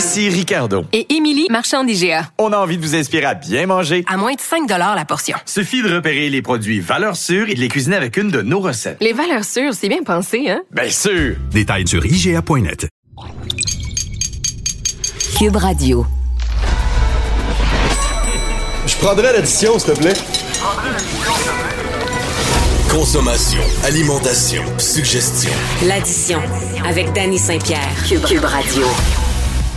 Ici Ricardo. Et Émilie, marchand d'IGA. On a envie de vous inspirer à bien manger. À moins de 5 la portion. Suffit de repérer les produits valeurs sûres et de les cuisiner avec une de nos recettes. Les valeurs sûres, c'est bien pensé, hein? Bien sûr! Détails sur IGA.net. Cube Radio. Je prendrais l'addition, s'il te plaît. Consommation, alimentation, suggestion. L'addition avec Danny Saint-Pierre. Cube, Cube Radio.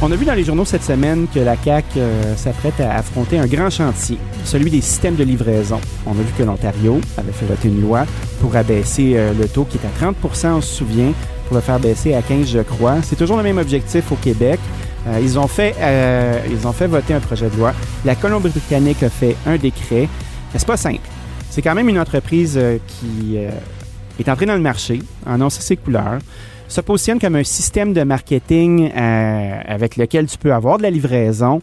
On a vu dans les journaux cette semaine que la CAQ euh, s'apprête à affronter un grand chantier, celui des systèmes de livraison. On a vu que l'Ontario avait fait voter une loi pour abaisser euh, le taux qui est à 30% on se souvient, pour le faire baisser à 15 je crois. C'est toujours le même objectif au Québec. Euh, ils, ont fait, ils ont fait voter un projet de loi. La Colombie-Britannique a fait un décret. Mais c'est pas simple. C'est quand même une entreprise qui est entrée dans le marché, a annoncé ses couleurs se positionne comme un système de marketing euh, avec lequel tu peux avoir de la livraison.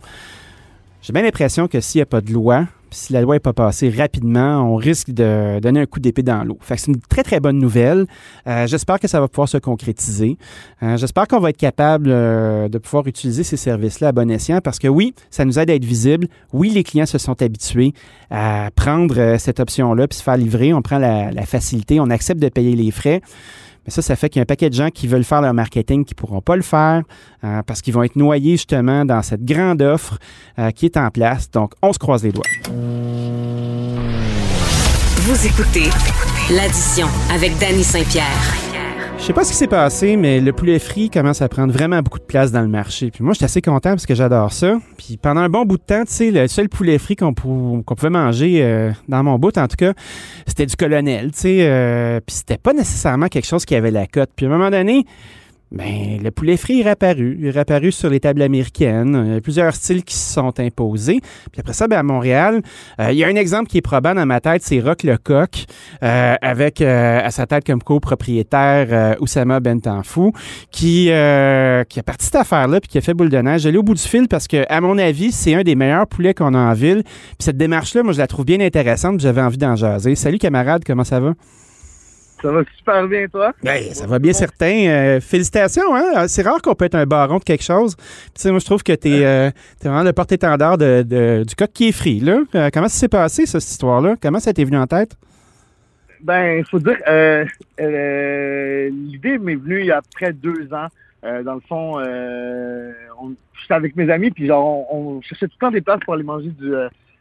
J'ai bien l'impression que s'il n'y a pas de loi, si la loi n'est pas passée rapidement, on risque de donner un coup d'épée dans l'eau. Fait c'est une très, très bonne nouvelle. Euh, j'espère que ça va pouvoir se concrétiser. Euh, j'espère qu'on va être capable de pouvoir utiliser ces services-là à bon escient parce que oui, ça nous aide à être visible. Oui, les clients se sont habitués à prendre cette option-là puis se faire livrer. On prend la facilité, on accepte de payer les frais. Mais ça, ça fait qu'il y a un paquet de gens qui veulent faire leur marketing qui ne pourront pas le faire euh, parce qu'ils vont être noyés justement dans cette grande offre euh, qui est en place. Donc, on se croise les doigts. Vous écoutez l'addition avec Danny Saint-Pierre. Je sais pas ce qui s'est passé, mais le poulet frit commence à prendre vraiment beaucoup de place dans le marché. Puis moi, j'étais assez content parce que j'adore ça. Puis pendant un bon bout de temps, tu sais, le seul poulet frit qu'on pouvait manger euh, dans mon bout, en tout cas, c'était du colonel, tu sais. Euh, puis c'était pas nécessairement quelque chose qui avait la cote. Puis à un moment donné, ben, le poulet frit est réapparu. Il est réapparu sur les tables américaines. Il y a plusieurs styles qui se sont imposés. Puis après ça, ben, à Montréal, euh, il y a un exemple qui est probant dans ma tête, c'est Rock Lecoq, euh, avec euh, à sa tête comme copropriétaire euh, Oussama Bentanfou, qui, qui a parti cette affaire-là puis qui a fait boule de neige. J'allais au bout du fil parce que, à mon avis, c'est un des meilleurs poulets qu'on a en ville. Puis cette démarche-là, moi, je la trouve bien intéressante. J'avais envie d'en jaser. Salut camarade, comment ça va? Ça va super bien, toi? Ben, ça va bien certain. Euh, félicitations, hein? C'est rare qu'on peut être un baron de quelque chose. Puis, moi, je trouve que tu es, euh, vraiment le porte-étendard de, du coq qui est frit, là. Euh, comment ça s'est passé, cette histoire-là? Comment ça t'est venu en tête? Ben, il faut dire, l'idée m'est venue il y a près de deux ans. dans le fond, j'étais avec mes amis, puis genre, on, cherchait tout le temps des places pour aller manger du,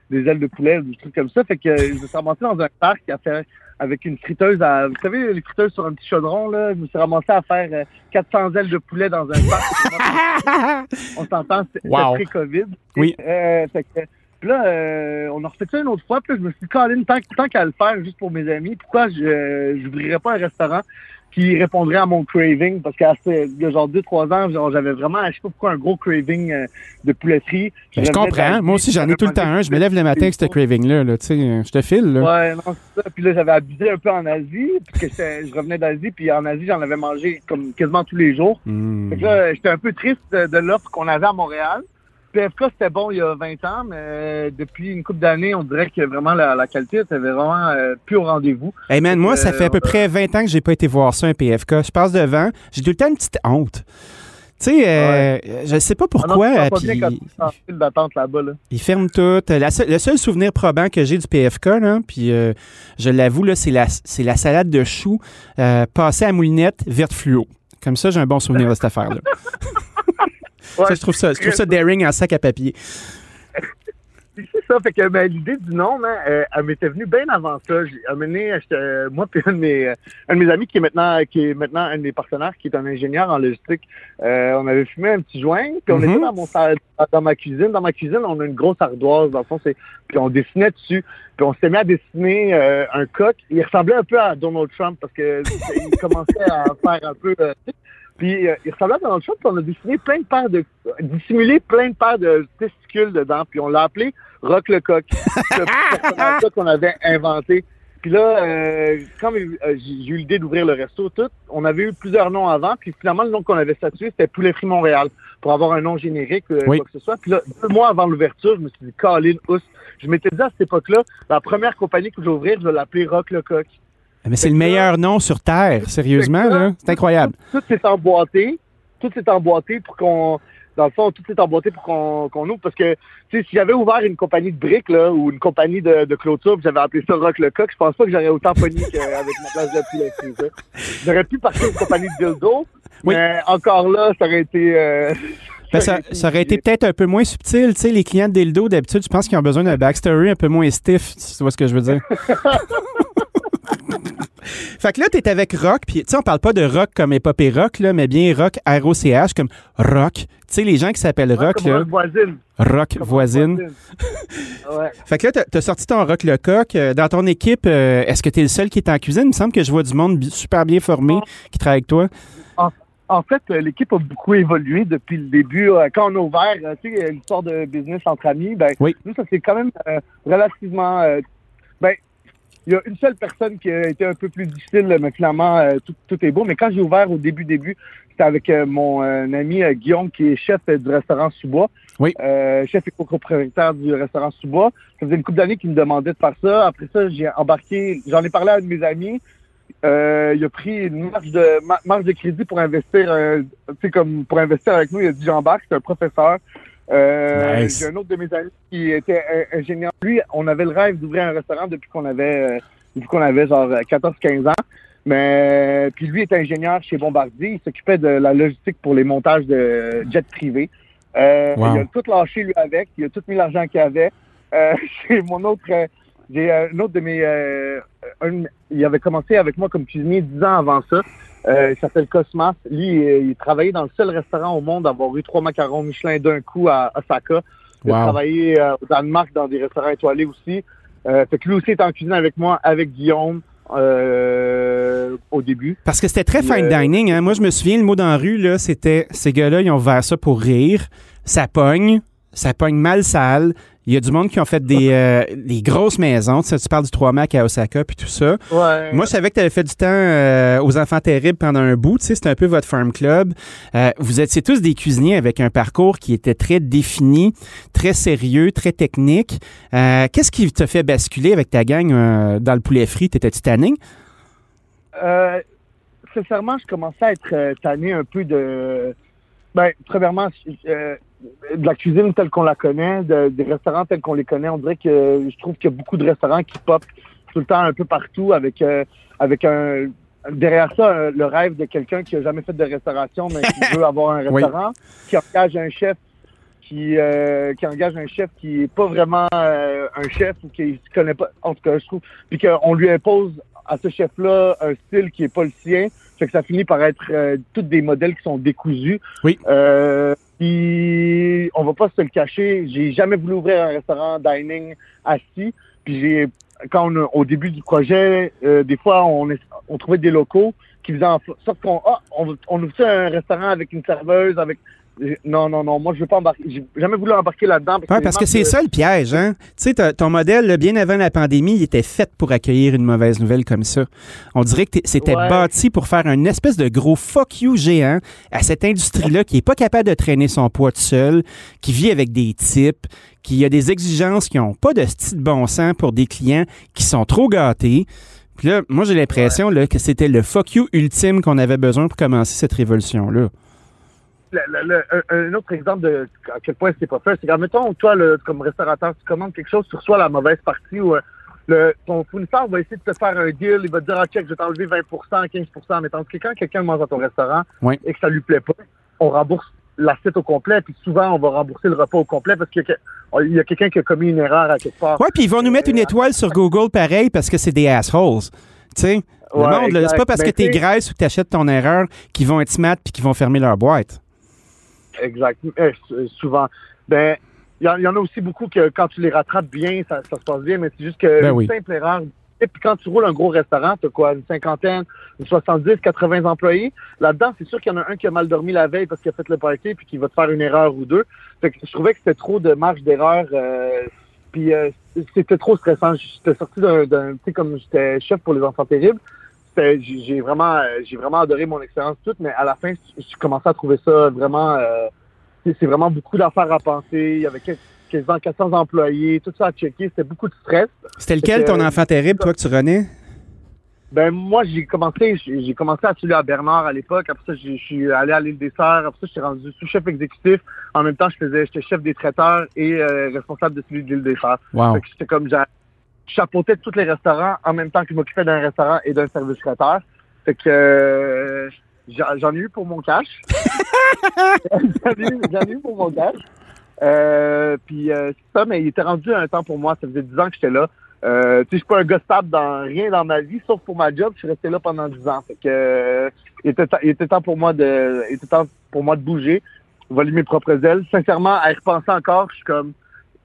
des ailes de poulet, des trucs comme ça. Fait que je me suis ramassé dans un parc qui a fait avec une friteuse à, vous savez, les friteuses sur un petit chaudron, là. Je me suis ramassé à faire 400 euh, ailes de poulet dans un parc. on s'entend, c'était wow. pré-COVID. Oui. Euh, fait que, puis là, euh, on a refait ça une autre fois. Puis là, je me suis dit, tant, tant qu'à le faire juste pour mes amis, pourquoi je n'ouvrirais pas un restaurant? Qui répondrait à mon craving parce a genre deux trois ans, j'avais vraiment, je sais pas pourquoi, un gros craving euh, de pouletterie. Je, je comprends. Moi aussi, j'en ai tout le temps un. Je me lève le matin avec ce craving-là. Là, tu sais, je te file. Là. Ouais, non, c'est ça. Puis là, j'avais abusé un peu en Asie. Puis que je revenais d'Asie. Puis en Asie, j'en avais mangé comme quasiment tous les jours. Mmh. Fait que là, j'étais un peu triste de, de l'offre qu'on avait à Montréal. PFK, c'était bon il y a 20 ans, mais depuis une couple d'années, on dirait que vraiment la, qualité était vraiment euh, plus au rendez-vous. Hey man, moi, ça fait à peu près 20 ans que j'ai pas été voir ça, un PFK. Je passe devant, j'ai tout le temps une petite honte. Tu sais, euh, je sais pas pourquoi. Ah non, pas puis, d'attente là-bas. Là. Ils ferment tout. le seul souvenir probant que j'ai du PFK, là, puis euh, je l'avoue, là, c'est la, c'est la salade de choux passée à moulinette verte fluo. Comme ça, j'ai un bon souvenir de cette affaire-là. ça, je trouve ça, je trouve ça daring en sac à papier. C'est ça, fait que ben, l'idée du nom, hein, euh, elle m'était venue bien avant ça. J'ai amené euh, moi puis un de mes un de mes amis qui est maintenant qui est maintenant un de mes partenaires, qui est un ingénieur en logistique. Euh, on avait fumé un petit joint, puis on Mm-hmm. était dans mon dans ma cuisine. Dans ma cuisine, on a une grosse ardoise, dans le fond, puis on dessinait dessus. Puis on s'est mis à dessiner un coq. Il ressemblait un peu à Donald Trump parce que il commençait à faire un peu Puis euh, il ressemblait à Donald Trump, puis on a dessiné plein de paires de dissimulé plein de paires de testicules dedans, puis on l'a appelé Rock le coq. Ce personnage-là qu'on avait inventé. Puis là, euh, quand euh, j'ai eu l'idée d'ouvrir le resto, tout, on avait eu plusieurs noms avant, puis finalement, le nom qu'on avait statué, c'était Poulet Frit Montréal, pour avoir un nom générique, euh, Oui. quoi que ce soit. Puis là, deux mois avant l'ouverture, je me suis dit, Colin, Ous. Je m'étais dit à cette époque-là, la première compagnie que je vais ouvrir, je vais l'appeler Rock le coq. Mais c'est le meilleur nom sur Terre, sérieusement, là. C'est incroyable. Tout s'est emboîté. Tout s'est emboîté pour qu'on. Dans le fond, tout s'est emboîté pour qu'on ouvre. Parce que, tu sais, si j'avais ouvert une compagnie de briques, là, ou une compagnie de, de clôture, puis j'avais appelé ça Rock le Coq, je pense pas que j'aurais autant pogné qu'avec ma place de ça. J'aurais pu partir une compagnie de dildo, Oui. mais encore là, ça aurait été. euh, Ben, ça, ça aurait été peut-être un peu moins subtil. Tu sais, les clients de Dildo, d'habitude, je pense qu'ils ont besoin d'un backstory un peu moins stiff, si tu vois ce que je veux dire. fait que là, t'es avec Rock, puis tu sais, on parle pas de rock comme épopée rock, là, mais bien rock, R-O-C-H, comme rock. Tu sais, les gens qui s'appellent rock, comme là, Rock voisine. rock Comme voisine. ouais. Fait que là, t'as- t'as sorti ton rock le coq. Euh, Dans ton équipe, euh, est-ce que t'es le seul qui est en cuisine? Il me semble que je vois du monde super bien formé qui travaille avec toi. En fait, euh, l'équipe a beaucoup évolué depuis le début. Quand on a ouvert, tu sais, l'histoire de business entre amis, ben, Oui. nous, ça c'est quand même euh, relativement. euh, ben, il y a une seule personne qui a été un peu plus difficile, mais finalement, euh, tout, tout est beau. Mais quand j'ai ouvert au début, début, c'était avec euh, mon euh, ami Guillaume, qui est chef du restaurant Sous-Bois. Oui. Chef et copropriétaire du restaurant Sous-Bois. Ça faisait une couple d'années qu'il me demandait de faire ça. Après ça, j'ai embarqué, j'en ai parlé à un de mes amis. Euh, il a pris une marge de ma- marge de crédit pour investir, euh, tu sais comme pour investir avec nous. Il a dit j'embarque, c'est un professeur. Euh, Nice. J'ai un autre de mes amis qui était ingénieur. Lui, on avait le rêve d'ouvrir un restaurant depuis qu'on avait euh, depuis qu'on avait genre 14-15 ans. Mais puis lui est ingénieur chez Bombardier. Il s'occupait de la logistique pour les montages de jets privés. Euh, Wow. Il a tout lâché lui avec. Il a tout mis l'argent qu'il avait. Euh, j'ai mon autre, j'ai euh, un autre de mes, euh, un- il avait commencé avec moi comme cuisinier dix ans avant ça. Euh, il s'appelle Cosmas. Lui, il travaillait dans le seul restaurant au monde à avoir eu trois macarons Michelin d'un coup à Osaka. Il a travaillé euh, au Danemark dans des restaurants étoilés aussi. Euh, fait que lui aussi est en cuisine avec moi, avec Guillaume, euh, au début. Parce que c'était très fine dining. Hein? Moi, je me souviens, le mot dans la rue, là, c'était ces gars-là, ils ont ouvert ça pour rire. Ça pogne. Ça pogne mal sale. Il y a du monde qui ont fait des, euh, des grosses maisons. Tu, sais, tu parles du 3 Mac à Osaka puis tout ça. Ouais. Moi, je savais que tu avais fait du temps euh, aux enfants terribles pendant un bout. Tu sais, c'était un peu votre farm club. Euh, vous étiez tous des cuisiniers avec un parcours qui était très défini, très sérieux, très technique. Qu'est-ce qui t'a fait basculer avec ta gang dans le poulet frit? T'étais-tu tanné? Euh, sincèrement, je commençais à être tanné un peu de. Ben, premièrement, euh, de la cuisine telle qu'on la connaît, de- des restaurants tels qu'on les connaît. On dirait que je trouve qu'il y a beaucoup de restaurants qui pop tout le temps un peu partout avec, euh, avec un. Derrière ça, euh, le rêve de quelqu'un qui a jamais fait de restauration, mais qui veut avoir un Oui. restaurant, qui engage un chef qui, euh, qui engage un chef qui est pas vraiment euh, un chef ou qui ne connaît pas, en tout cas, je trouve, puis qu'on lui impose à ce chef-là un style qui est pas le sien, fait que ça finit par être tous des modèles qui sont décousus. Oui. Puis on va pas se le cacher, j'ai jamais voulu ouvrir un restaurant dining assis, puis j'ai quand au début du projet, euh, des fois on, on trouvait des locaux qui faisaient en sorte qu'on ah, on, on ouvre ça un restaurant avec une serveuse avec non, non, non. Moi, je veux pas embarquer. J'ai jamais voulu embarquer là-dedans. Ouais, parce que c'est ça le piège, hein? Tu sais, ton modèle, là, bien avant la pandémie, il était fait pour accueillir une mauvaise nouvelle comme ça. On dirait que c'était Ouais. bâti pour faire un espèce de gros fuck you géant à cette industrie-là qui est pas capable de traîner son poids tout seul, qui vit avec des types, qui a des exigences qui ont pas de style bon sens pour des clients qui sont trop gâtés. Puis là, moi, j'ai l'impression là, que c'était le fuck you ultime qu'on avait besoin pour commencer cette révolution-là. le- le- le- un, un autre exemple de à quel point c'est pas fait, c'est quand, mettons, toi, le, comme restaurateur, tu commandes quelque chose, tu reçois la mauvaise partie ou euh, le, ton fournisseur va essayer de te faire un deal, il va te dire, ah, check, je vais t'enlever 20% 15% mais tandis que quand quelqu'un mange à ton restaurant Oui. et que ça lui plaît pas, on rembourse l'assiette au complet, puis souvent, on va rembourser le repas au complet parce qu'il y a, quelqu'un qui a commis une erreur à quelque part. Ouais, puis ils vont nous mettre une étoile sur Google pareil parce que c'est des assholes. Tu sais, le Ouais, monde, c'est pas parce que t'es graisse ou que t'achètes ton erreur qu'ils vont être smart puis qu'ils vont fermer leur boîte. Exact. Euh, s- souvent. Ben, il y, en- il y en a aussi beaucoup que quand tu les rattrapes bien, ça, ça se passe bien, mais c'est juste que Ben une oui. simple erreur Et puis quand tu roules un gros restaurant, t'as quoi, une cinquantaine, une 70, 80 employés. Là-dedans, c'est sûr qu'il y en a un qui a mal dormi la veille parce qu'il a fait le party puis qui va te faire une erreur ou deux. Fait que je trouvais que c'était trop de marge d'erreur. euh, puis euh, c'était trop stressant. J'étais sorti d'un, tu sais, comme j'étais chef pour les enfants terribles. J'ai vraiment, euh, j'ai vraiment adoré mon expérience toute, mais à la fin, je commençais à trouver ça vraiment. euh, c'est vraiment beaucoup d'affaires à penser. Quasiment 400 employés, tout ça à checker. C'était beaucoup de stress. C'était lequel que- ton enfant terrible, toi, que tu renais? Ben moi j'ai commencé j'ai commencé à celui à Bernard à l'époque. Après ça je suis allé à l'île des Sœurs. Après ça je suis rendu sous-chef exécutif. En même temps je faisais j'étais chef des traiteurs et euh, responsable de celui de l'île des Sœurs. Wow. J'étais comme je chapeautais tous les restaurants en même temps que je m'occupais d'un restaurant et d'un service traiteur. Fait que euh, j'en ai eu pour mon cash. j'en ai, eu- j'en ai eu pour mon cash. Euh, puis euh, ça, mais il était rendu un temps pour moi. Ça faisait 10 ans que j'étais là. Euh, tu sais, je suis pas un gars stable dans rien dans ma vie, sauf pour ma job. Je suis resté là pendant 10 ans. Fait que euh, il, était temps, il était temps pour moi de, il était temps pour moi de bouger, voler mes propres ailes. Sincèrement, à y repenser encore, je suis comme,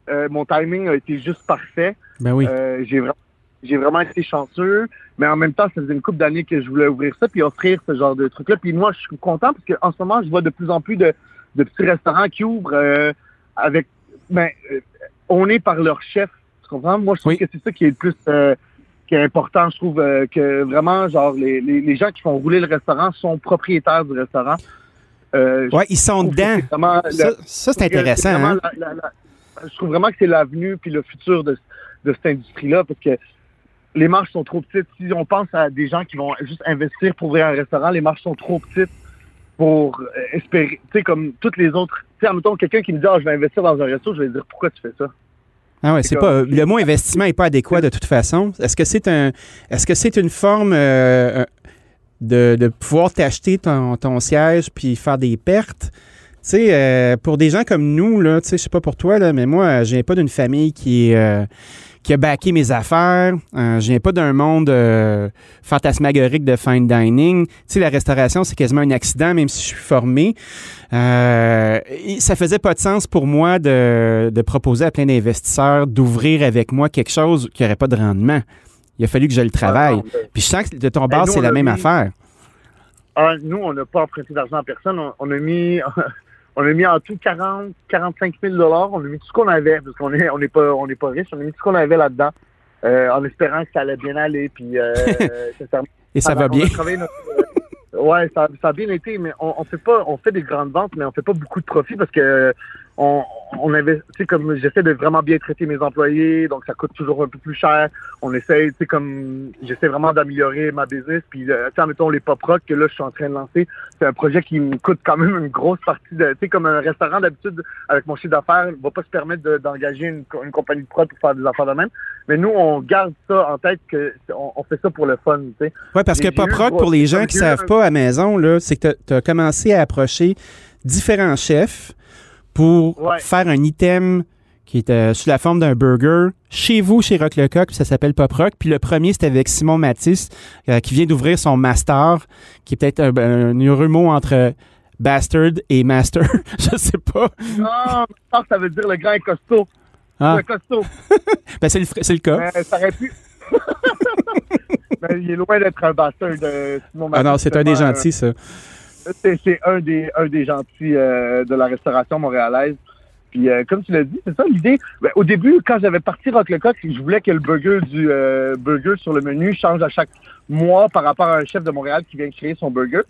euh, mon timing a été juste parfait. Ben oui. Euh, j'ai vraiment j'ai vraiment été chanceux, mais en même temps, ça faisait une couple d'années que je voulais ouvrir ça puis offrir ce genre de truc-là. Puis moi, je suis content parce qu'en ce moment, je vois de plus en plus de, de petits restaurants qui ouvrent euh, avec ben euh, on est par leur chef. Tu comprends? Moi, je trouve Oui. que c'est ça qui est le plus euh, qui est important. Je trouve euh, que vraiment, genre, les, les, les gens qui font rouler le restaurant sont propriétaires du restaurant. Euh, Ouais, ils sont dedans. Ça, ça, c'est intéressant, hein? la- la- la- je trouve vraiment que c'est l'avenue puis le futur de, de cette industrie-là parce que les marges sont trop petites. Si on pense à des gens qui vont juste investir pour ouvrir un restaurant, les marges sont trop petites pour espérer, tu sais, comme toutes les autres. Tu sais, admettons, quelqu'un qui me dit, ah, je vais investir dans un resto, je vais dire, pourquoi tu fais ça? Ah ouais, c'est pas le mot investissement est pas adéquat de toute façon. Est-ce que c'est un est-ce que c'est une forme euh, de, de pouvoir t'acheter ton, ton siège puis faire des pertes? Tu sais, euh, pour des gens comme nous, là, tu sais, je sais pas pour toi, là, mais moi, je viens pas d'une famille qui est, euh, qui a backé mes affaires. Euh, je viens pas d'un monde euh, fantasmagorique de fine dining. Tu sais, la restauration, c'est quasiment un accident, même si je suis formé. Euh, ça faisait pas de sens pour moi de, de proposer à plein d'investisseurs d'ouvrir avec moi quelque chose qui n'aurait pas de rendement. Il a fallu que je le travaille. Ah, ben, Puis je sens que de ton Ben, bord, c'est la même mis- affaire. Ah, nous, on n'a pas emprunté d'argent à personne. On, on a mis, on a mis en tout 40, 45 000 dollars. On a mis tout ce qu'on avait parce qu'on est, on n'est pas, on n'est pas riche. On a mis tout ce qu'on avait là-dedans, euh, en espérant que ça allait bien aller. Puis, euh, Et ça va bien. notre- euh, ouais, ça, ça a bien été, mais on, on fait pas, on fait des grandes ventes, mais on fait pas beaucoup de profit parce que on, on sais, comme j'essaie de vraiment bien traiter mes employés, donc ça coûte toujours un peu plus cher. On essaie, tu sais, comme j'essaie vraiment d'améliorer ma business. Puis, euh, tu sais, mettons les pop rock que là je suis en train de lancer, c'est un projet qui me coûte quand même une grosse partie de, tu sais, comme un restaurant d'habitude avec mon chiffre d'affaires, va pas se permettre de- d'engager une, co- une compagnie de prod pour faire des affaires de même. Mais nous, on garde ça en tête que on, on fait ça pour le fun, tu sais. Oui, parce que Pop Rock, pour les gens qui savent pas à maison, là, c'est que tu as commencé à approcher différents chefs pour Ouais. faire un item qui est euh, sous la forme d'un burger chez vous, chez Rock le Coq, puis ça s'appelle Pop Rock. Puis le premier, c'était avec Simon Matisse, euh, qui vient d'ouvrir son Master, qui est peut-être un, un heureux mot entre bastard et master. Je sais pas. Non, ça, ça veut dire le grand et costaud. Ah, Le costaud. ben c'est le, fr- c'est le cas. Mais ça aurait pu. Mais il est loin d'être un bastard de Simon Ah non, Matisse, c'est un des gentils, ça. C'est un des, un des gentils euh, de la restauration montréalaise. Puis euh, comme tu l'as dit, c'est ça l'idée. Ben, au début, quand j'avais parti Rock le Coq, je voulais que le burger du euh, burger sur le menu change à chaque mois par rapport à un chef de Montréal qui vient créer son burger.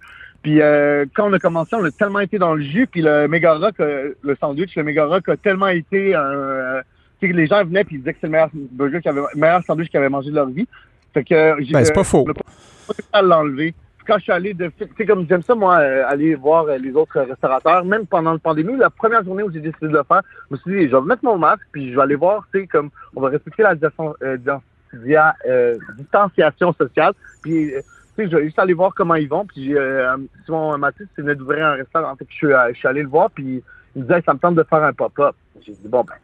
Puis euh, quand on a commencé, on a tellement été dans le jus, puis le Mega Rock, euh, le sandwich, le Mega Rock a tellement été un... les gens venaient puis ils disaient que c'est le meilleur burger qu'ils avaient, meilleur sandwich qu'ils avaient mangé de leur vie. Fait que Ben, c'est pas faux. on a pas l'enlever. Quand je suis allé de, tu sais, comme j'aime ça, moi, euh, aller voir euh, les autres restaurateurs, même pendant la pandémie, la première journée où j'ai décidé de le faire, je me suis dit, je vais mettre mon masque, puis je vais aller voir, tu sais, comme, on va respecter la distanciation, euh, euh, sociale, puis, euh, tu sais, je vais juste aller voir comment ils vont, puis euh, Simon Mathis venait d'ouvrir un restaurant, fait que je suis, euh, allé le voir, puis il me disait, ça me tente de faire un pop-up. J'ai dit, bon, ben,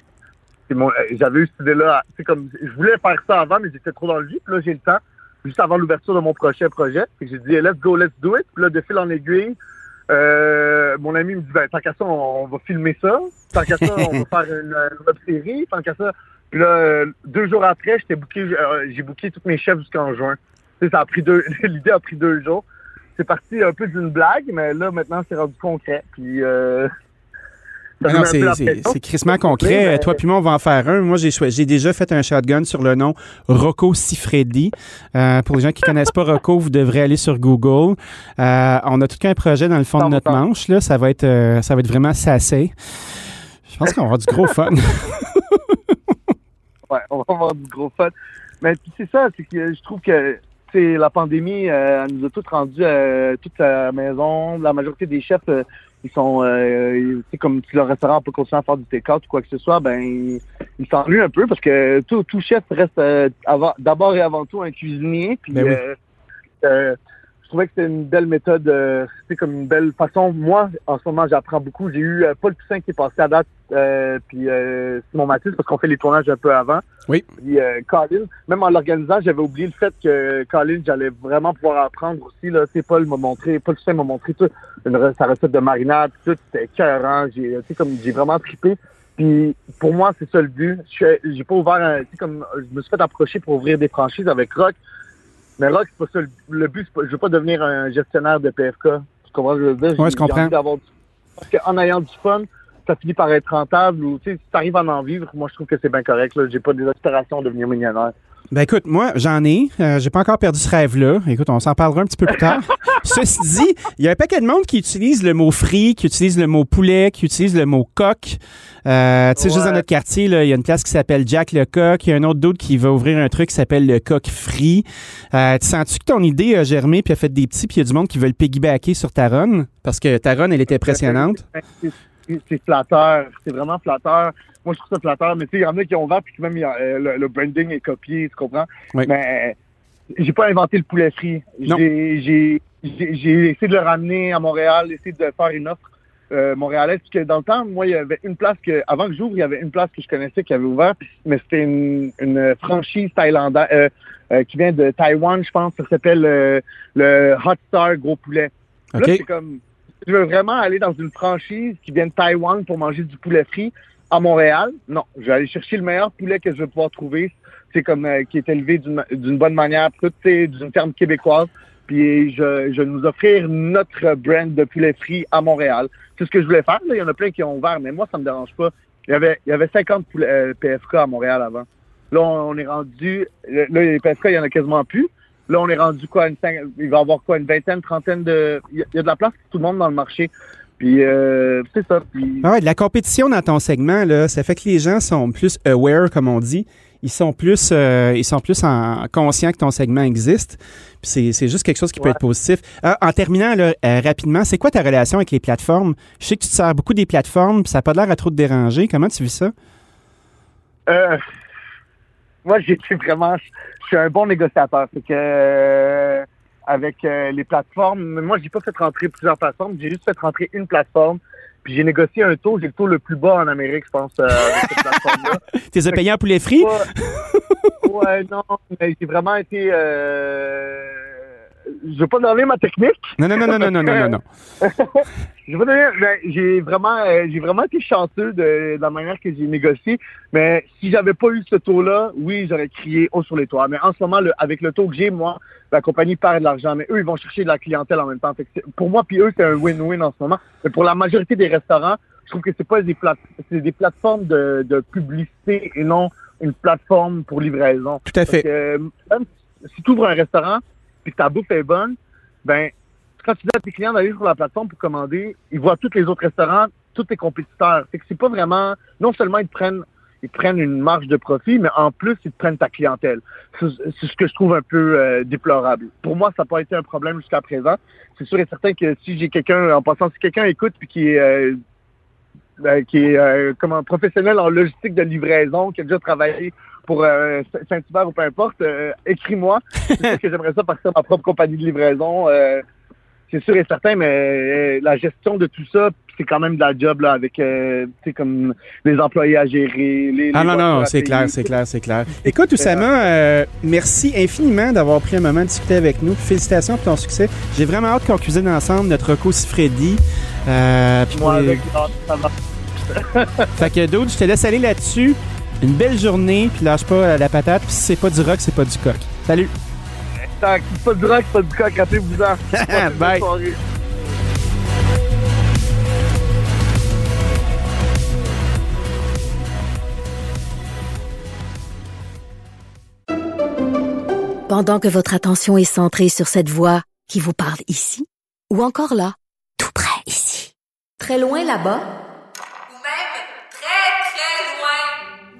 c'est euh, j'avais eu cette idée-là, sais, comme, je voulais faire ça avant, mais j'étais trop dans le puis là, j'ai le temps, juste avant l'ouverture de mon prochain projet. J'ai dit, let's go, let's do it. Puis là, de fil en aiguille, euh, mon ami me dit, ben, tant qu'à ça, on, on va filmer ça. Tant qu'à ça, on va faire une, une web série. Tant qu'à ça, Puis là, euh, deux jours après, j'étais booké, euh, j'ai booké tous mes chefs jusqu'en juin. Tu sais, ça a pris deux, l'idée a pris deux jours. C'est parti un peu d'une blague, mais là, maintenant, c'est rendu concret. Puis, euh, c'est- la c'est crissement concret. Mais- Toi puis moi, on va en faire un. Moi, j'ai déjà fait un shotgun sur le nom Rocco Siffredi. Euh, pour les gens qui connaissent pas Rocco, vous devrez aller sur Google. Euh, on a tout qu'un projet dans le fond de notre 100%. manche. Là. Ça, va être, euh, ça va être vraiment sassé. Je pense qu'on va avoir du gros fun. Ouais, on va avoir du gros fun. Mais c'est ça, c'est que je trouve que la pandémie, elle nous a tous rendus toute à la maison. La majorité des chefs, ils sont, euh, sais, comme si le restaurant peut continuer à faire du take-out ou quoi que ce soit, ben ils s'ennuient un peu parce que tout, tout chef reste euh, avant- d'abord et avant tout un cuisinier. Puis Ben oui. euh, euh, trouvais que c'était une belle méthode, euh, c'était comme une belle façon. Moi, en ce moment, j'apprends beaucoup. J'ai eu euh, Paul Toussaint qui est passé à date, euh, puis euh, Simon Mathis parce qu'on fait les tournages un peu avant. Oui. Puis euh, Colin, même en l'organisant, j'avais oublié le fait que Colin, j'allais vraiment pouvoir apprendre aussi. Là, Paul m'a montré, Paul Toussaint m'a montré tout, une, sa recette de marinade, tout, c'était écœurant. J'ai, sais, comme j'ai vraiment trippé. Puis pour moi, c'est ça le but. Je J'ai pas ouvert un, comme je me suis fait approcher pour ouvrir des franchises avec Rock. Mais Rock, c'est pas ça le, but. c'est Pas, je veux pas devenir un gestionnaire de PFK. Tu comprends ce que je veux dire? Ouais, je comprends. du- Parce qu'en ayant du fun, ça finit par être rentable ou tu sais, si t'arrives à en vivre, moi je trouve que c'est bien correct. Là. J'ai pas des aspirations de devenir millionnaire. Ben écoute, moi, j'en ai. Euh, j'ai pas encore perdu ce rêve-là. Écoute, on s'en parlera un petit peu plus tard. Ceci dit, il y a un paquet de monde qui utilise le mot frit, qui utilise le mot poulet, qui utilise le mot coq. Euh, tu sais, juste dans notre quartier, il y a une place qui s'appelle Jack le coq. Il y a un autre d'autre qui va ouvrir un truc qui s'appelle le coq frit. Euh, tu sens-tu que ton idée a germé puis a fait des petits, puis il y a du monde qui veut le piggybacker sur ta run? Parce que ta run, elle était impressionnante. C'est- flatteur. C'est vraiment flatteur. Moi, je trouve ça flatteur. Mais tu sais, il y en a qui ont ouvert puis que même a, euh, le, le branding est copié, tu comprends? Oui. Mais j'ai pas inventé le poulet frit. J'ai essayé de le ramener à Montréal, essayé de faire une offre euh, montréalaise. Parce que dans le temps, moi, il y avait une place que, avant que j'ouvre, il y avait une place que je connaissais qui avait ouvert, mais c'était une, une franchise thaïlandaise euh, euh, qui vient de Taïwan, je pense. Ça s'appelle le Hot Star Gros Poulet. Là, c'est comme, je veux vraiment aller dans une franchise qui vient de Taïwan pour manger du poulet frit à Montréal? Non, je vais aller chercher le meilleur poulet que je vais pouvoir trouver. C'est comme euh, qui est élevé d'une bonne manière, d'une ferme québécoise. Puis je, je vais nous offrir notre brand de poulet frit à Montréal. C'est ce que je voulais faire. Là. Il y en a plein qui ont ouvert, mais moi, ça me dérange pas. Il y avait, il y avait 50 poulets, euh, PFK à Montréal avant. Là, on, on est rendu. Là, les PFK, il y en a quasiment plus. Là, on est rendu quoi? Une, cinq- il va y avoir quoi? Une vingtaine, trentaine de. Il y a, de la place pour tout le monde dans le marché. Puis, euh, c'est ça. Puis, Ah ouais, de la compétition dans ton segment, là, ça fait que les gens sont plus aware, comme on dit. Ils sont plus, euh, ils sont plus en, conscients que ton segment existe. Puis c'est, juste quelque chose qui peut être positif. Ah, en terminant là, euh, rapidement, c'est quoi ta relation avec les plateformes? Je sais que tu te sers beaucoup des plateformes, puis ça n'a pas l'air à trop te déranger. Comment tu vis ça? Euh, moi, j'ai été vraiment. Je suis un bon négociateur. C'est que euh, avec euh, les plateformes, moi, j'ai pas fait rentrer plusieurs plateformes. J'ai juste fait rentrer une plateforme. Puis j'ai négocié un taux. J'ai le taux le plus bas en Amérique, je pense, euh, avec cette plateforme-là. T'es payé en poulet frit? Ouais, ouais, non, mais j'ai vraiment été je vais pas donner ma technique. Non, non, non, non, non, non, non, non. je vais donner, ben, j'ai vraiment, euh, j'ai vraiment été chanceux de, la manière que j'ai négocié. Mais si j'avais pas eu ce taux-là, oui, j'aurais crié haut sur les toits. Mais en ce moment, avec le taux que j'ai, moi, la compagnie perd de l'argent. Mais eux, ils vont chercher de la clientèle en même temps. Pour moi, puis eux, c'est un win-win en ce moment. Mais pour la majorité des restaurants, je trouve que c'est pas des plate c'est des plateformes de, de, publicité et non une plateforme pour livraison. Tout à fait. Euh, si tu ouvres un restaurant, puis que ta bouffe est bonne, ben quand tu dis à tes clients d'aller sur la plateforme pour commander, ils voient tous les autres restaurants, tous tes compétiteurs. C'est que c'est pas vraiment. Non seulement ils te prennent ils te prennent une marge de profit, mais en plus, ils te prennent ta clientèle. C'est ce que je trouve un peu euh, déplorable. Pour moi, ça n'a pas été un problème jusqu'à présent. C'est sûr et certain que si j'ai quelqu'un, en passant, si quelqu'un écoute puis qui est euh, euh, qui est euh, professionnel en logistique de livraison, qui a déjà travaillé pour euh, Saint-Hubert ou peu importe, euh, écris-moi. C'est sûr que j'aimerais ça partir ma propre compagnie de livraison. euh, c'est sûr et certain, mais la gestion de tout ça, c'est quand même de la job là, avec comme les employés à gérer. Les, Ah les non, non, c'est clair, c'est clair, c'est clair. Écoute, Oussama, merci infiniment d'avoir pris un moment de discuter avec nous. Félicitations pour ton succès. J'ai vraiment hâte qu'on cuisine ensemble notre Rocco pour Moi, avec. Fait que, Dude, je te laisse aller là-dessus. Une belle journée, puis lâche pas la patate, puis si c'est pas du rock, c'est pas du coq. Salut! Tant que c'est pas du rock, c'est pas du coq, rappelez-vous-en. Bye. Pendant que votre attention est centrée sur cette voix qui vous parle ici, ou encore là, tout près ici, très loin là-bas, Ou même très, très loin.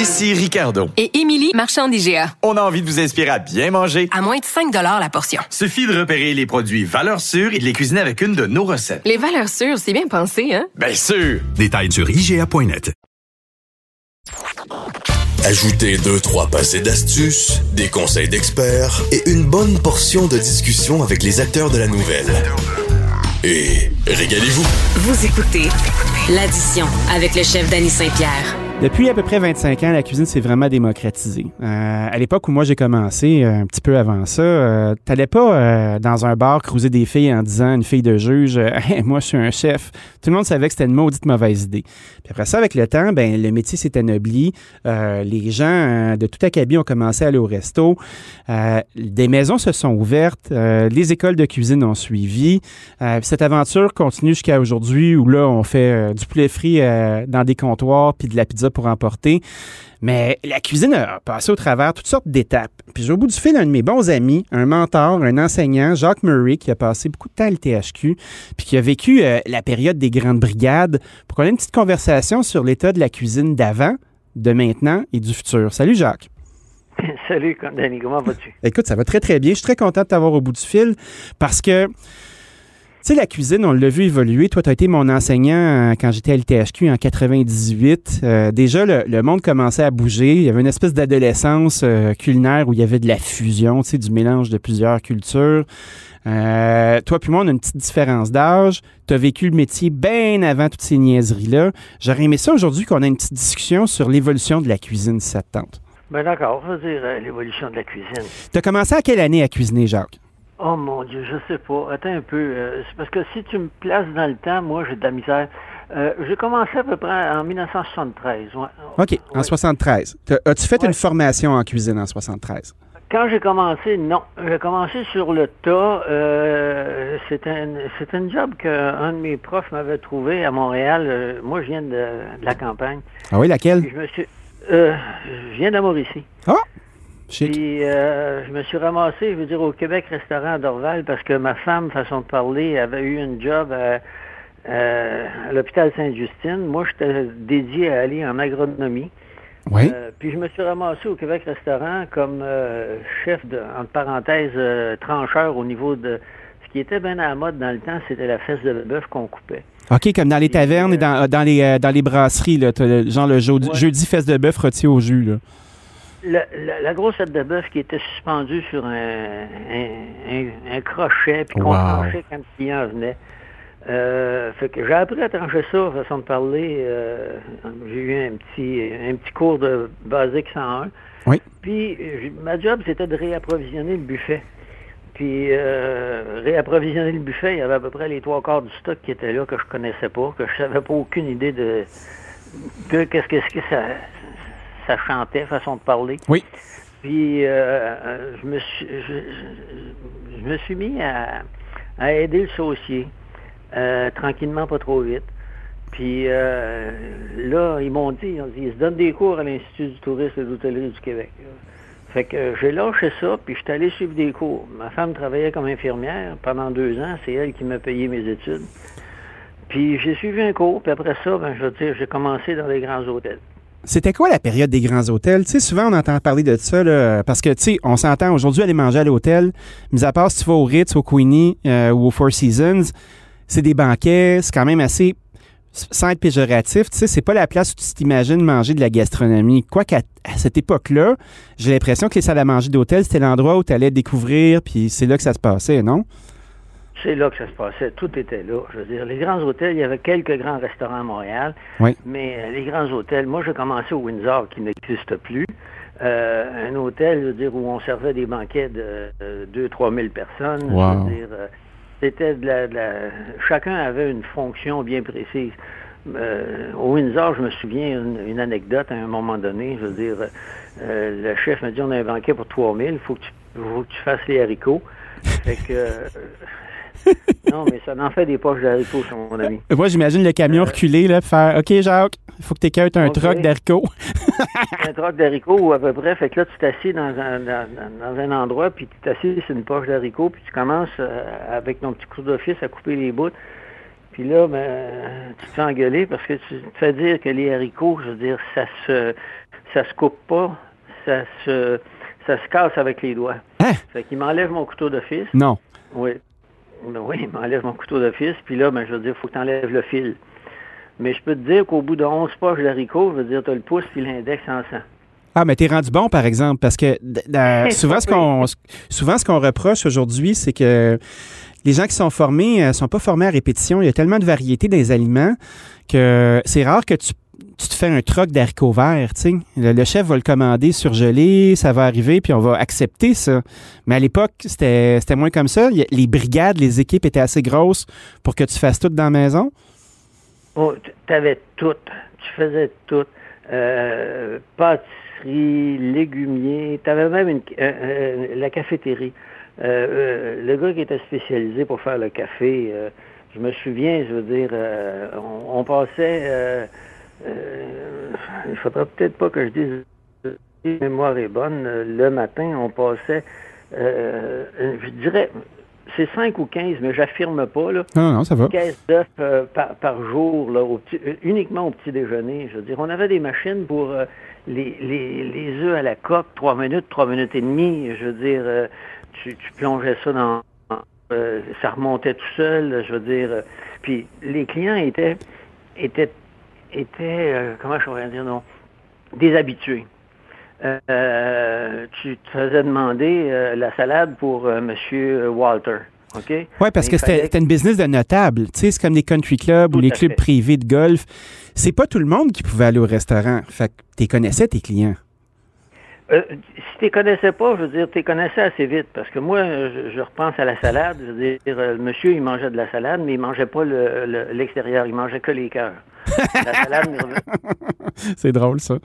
Ici Ricardo. Et Émilie, marchand d'IGA. On a envie de vous inspirer à bien manger. À moins de 5 la portion. Suffit de repérer les produits valeurs sûres et de les cuisiner avec une de nos recettes. Les valeurs sûres, c'est bien pensé, hein? Bien sûr! Détails sur IGA.net. Ajoutez deux, trois passés d'astuces, des conseils d'experts et une bonne portion de discussion avec les acteurs de la nouvelle. Et régalez-vous. Vous écoutez l'addition avec le chef Danny Saint-Pierre. Depuis à peu près 25 ans, la cuisine s'est vraiment démocratisée. Euh, à l'époque où moi j'ai commencé, euh, un petit peu avant ça, euh, t'allais pas dans un bar cruiser des filles en disant une fille de juge, Hey, moi je suis un chef. Tout le monde savait que c'était une maudite mauvaise idée. Puis après ça, avec le temps, ben le métier s'est anobli. Les gens de tout acabit ont commencé à aller au resto. Des maisons se sont ouvertes. les écoles de cuisine ont suivi. Cette aventure continue jusqu'à aujourd'hui où là on fait du poulet frit dans des comptoirs puis de la pizza pour emporter. Mais la cuisine a passé au travers toutes sortes d'étapes. Puis j'ai au bout du fil un de mes bons amis, un mentor, un enseignant, Jacques Murray, qui a passé beaucoup de temps à l'THQ, puis qui a vécu euh, la période des grandes brigades, pour qu'on ait une petite conversation sur l'état de la cuisine d'avant, de maintenant et du futur. Salut Jacques. Salut, Danny, comment vas-tu? Écoute, ça va très très bien. Je suis très content de t'avoir au bout du fil parce que tu sais, la cuisine, on l'a vu évoluer. Toi, tu as été mon enseignant euh, quand j'étais à l'THQ en 98. Euh, déjà, le, le monde commençait à bouger. Il y avait une espèce d'adolescence euh, culinaire où il y avait de la fusion, tu sais, du mélange de plusieurs cultures. Euh, toi puis moi, on a une petite différence d'âge. Tu as vécu le métier bien avant toutes ces niaiseries-là. J'aurais aimé ça aujourd'hui qu'on ait une petite discussion sur l'évolution de la cuisine, si ça te tente. Ben d'accord, on va dire l'évolution de la cuisine. Tu as commencé à quelle année à cuisiner, Jacques? Oh mon Dieu, je sais pas. Attends un peu. euh, c'est parce que si tu me places dans le temps, moi, j'ai de la misère. Euh, j'ai commencé à peu près en 1973. ouais. OK, en Ouais. 73. T'as- As-tu fait Ouais. une formation en cuisine en 73? Quand j'ai commencé, non. J'ai commencé sur le tas. Euh, c'était un, un job qu'un de mes profs m'avait trouvé à Montréal. Euh, moi, je viens de, de la campagne. Ah oui, laquelle? Je me suis... Euh, je viens de Mauricie. Ah! Puis euh, je me suis ramassé, je veux dire, au Québec Restaurant à Dorval parce que ma femme, façon de parler, avait eu une job à, euh, à l'hôpital Sainte-Justine. Moi, j'étais dédié à aller en agronomie. Oui. Euh, puis je me suis ramassé au Québec Restaurant comme euh, chef de, entre parenthèses, euh, trancheur au niveau de... Ce qui était bien à la mode dans le temps, c'était la fesse de bœuf qu'on coupait. OK, comme dans les tavernes et dans, dans les, dans les brasseries, là, genre le jeudi, Ouais. jeudi fesse de bœuf rôti au jus. Là. La, la, la grosse tête de bœuf qui était suspendue sur un, un, un- un crochet, puis qu'on Wow. tranchait quand le client venait. Euh, fait que j'ai appris à trancher ça, façon de parler. euh, j'ai eu un petit, un petit cours de basique 101. Oui. Puis ma job, c'était de réapprovisionner le buffet. Puis euh, réapprovisionner le buffet, il y avait à peu près les trois quarts du stock qui étaient là que je connaissais pas, que je savais pas aucune idée de, de qu'est-ce que, ce que ça, ça chantait, façon de parler. Oui. Puis euh, euh, je me suis je, me suis mis à, à aider le saucier, euh, tranquillement, pas trop vite. Puis euh, là, ils m'ont dit, ils, ont dit, ils se donnent des cours à l'Institut du tourisme et de l'hôtellerie du Québec. Fait que j'ai lâché ça, puis je suis allé suivre des cours. Ma femme travaillait comme infirmière pendant deux ans, c'est elle qui m'a payé mes études. Puis j'ai suivi un cours, puis après ça, ben, je veux dire, j'ai commencé dans les grands hôtels. C'était quoi la période des grands hôtels? Tu sais, souvent, on entend parler de ça, là, parce que, tu sais, on s'entend aujourd'hui aller manger à l'hôtel, mis à part si tu vas au Ritz, au Queenie euh, ou au Four Seasons, c'est des banquets, c'est quand même assez, sans être péjoratif, tu sais, c'est pas la place où tu t'imagines manger de la gastronomie. Quoiqu'à à cette époque-là, j'ai l'impression que les salles à manger d'hôtel, c'était l'endroit où tu allais découvrir, puis c'est là que ça se passait, non? C'est là que ça se passait. Tout était là. Je veux dire, les grands hôtels, il y avait quelques grands restaurants à Montréal. Oui. Mais euh, les grands hôtels, moi, j'ai commencé au Windsor, qui n'existe plus. Euh, un hôtel, je veux dire, où on servait des banquets de 2-3 000 personnes. Wow. Je veux dire, euh, c'était de la, de la- Chacun avait une fonction bien précise. Euh, au Windsor, je me souviens une, une anecdote à un moment donné. Je veux dire, euh, le chef m'a dit on a un banquet pour 3 000, il faut que tu, faut que tu fasses les haricots. Fait que. Euh, non, mais ça en fait des poches d'haricots, mon ami. Moi, j'imagine le camion reculé, là, pour faire OK, Jacques, il faut que tu écoutes un Euh, Ok. troc d'haricots. un troc d'haricots ou à peu près. Fait que là, tu t'assieds dans un, dans un endroit, puis tu t'assieds sur une poche d'haricots, puis tu commences euh, avec ton petit coup d'office à couper les bouts. Puis là, ben, tu te fais engueuler parce que tu te fais dire que les haricots, je veux dire, ça se ça se coupe pas, ça se ça se casse avec les doigts. Hein? Fait qu'il m'enlève mon couteau d'office. Non. Oui. Ben oui, il m'enlève mon couteau d'office, puis là, ben, je veux dire, il faut que tu enlèves le fil. Mais je peux te dire qu'au bout de 11 poches d'haricots, je veux dire, tu as le pouce puis l'index en sang. Ah, mais t'es rendu bon, par exemple, parce que d- souvent, ce qu'on souvent, ce qu'on reproche aujourd'hui, c'est que les gens qui sont formés ne sont pas formés à répétition. Il y a tellement de variétés des aliments que c'est rare que tu, tu te fais un troc d'haricots verts. tu. Le, chef va le commander surgelé, ça va arriver, puis on va accepter ça. Mais à l'époque, c'était moins comme ça. Les brigades, les équipes étaient assez grosses pour que tu fasses tout dans la maison. Oh, tu avais tout. Tu faisais tout. Euh, pâtisserie, légumier. Tu avais même une, euh, euh, la cafétérie. Euh, euh, le gars qui était spécialisé pour faire le café, je me souviens, je veux dire, on passait. Euh, il faudrait peut-être pas que je dise. Si la mémoire est bonne. euh, Le matin, on passait. euh, je dirais. C'est 5 ou 15, mais j'affirme pas, là Non, non, ça va. caisse d'œufs euh, par, par jour, là, au petit- euh, uniquement au petit déjeuner. Je veux dire, on avait des machines pour euh, les, les, les œufs à la coque, trois minutes, trois minutes et demie. Je veux dire, tu, tu plongeais ça dans... ça remontait tout seul, je veux dire. puis les clients étaient, étaient, étaient euh, comment je pourrais dire, non, des habitués. Euh, tu te faisais demander euh, la salade pour euh, Monsieur Walter. OK? Oui, parce Mais que c'était fallait une business de notable. Tu sais, c'est comme les country clubs ou les clubs fait. privés de golf. C'est pas tout le monde qui pouvait aller au restaurant. Fait que tu connaissais tes clients. Euh, si tu les connaissais pas, je veux dire, tu les connaissais assez vite. Parce que moi, je, je repense à la salade. Je veux dire, euh, le monsieur, il mangeait de la salade, mais il mangeait pas le- le- l'extérieur. il mangeait que les cœurs. la salade c'est drôle, ça.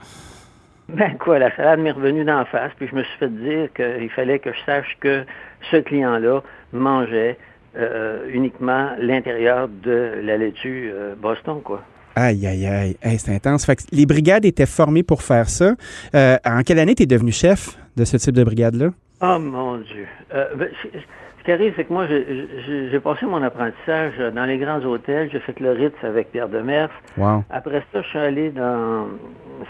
Ben quoi, la salade m'est revenue d'en face, puis je me suis fait dire qu'il fallait que je sache que ce client-là mangeait euh, uniquement l'intérieur de la laitue Boston, quoi. Aïe, aïe, aïe. Hey, c'est intense. Fait que les brigades étaient formées pour faire ça. Euh, en quelle année tu es devenu chef de ce type de brigade-là? Oh mon Dieu. Euh, ben, ce qui arrive, c'est que moi, j'ai- passé mon apprentissage dans les grands hôtels. J'ai fait le Ritz avec Pierre Demers. Wow. Après ça, je suis allé dans...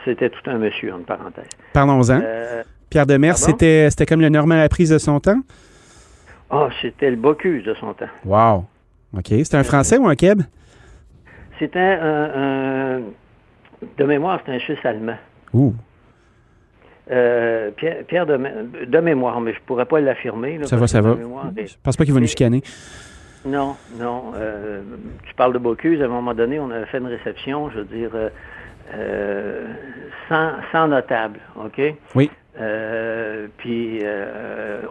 C'était tout un monsieur, entre parenthèses. Parlons-en. Euh, Pierre Demers, c'était comme le Normand à la prise de son temps? oh, c'était le Bocuse de son temps. Wow. OK. C'était un Français ou un Québécois? C'était un, un- De mémoire, c'était un Suisse allemand. Ouh. Euh, Pierre, Pierre de, mé- de mémoire, mais je pourrais pas l'affirmer. Ça va, ça va. mémoire Je pense pas qu'il va nous Mais- chicaner. Non, non. euh, tu parles de Bocuse. À un moment donné, on avait fait une réception, je veux dire, euh, sans, sans notable, OK? Oui. Puis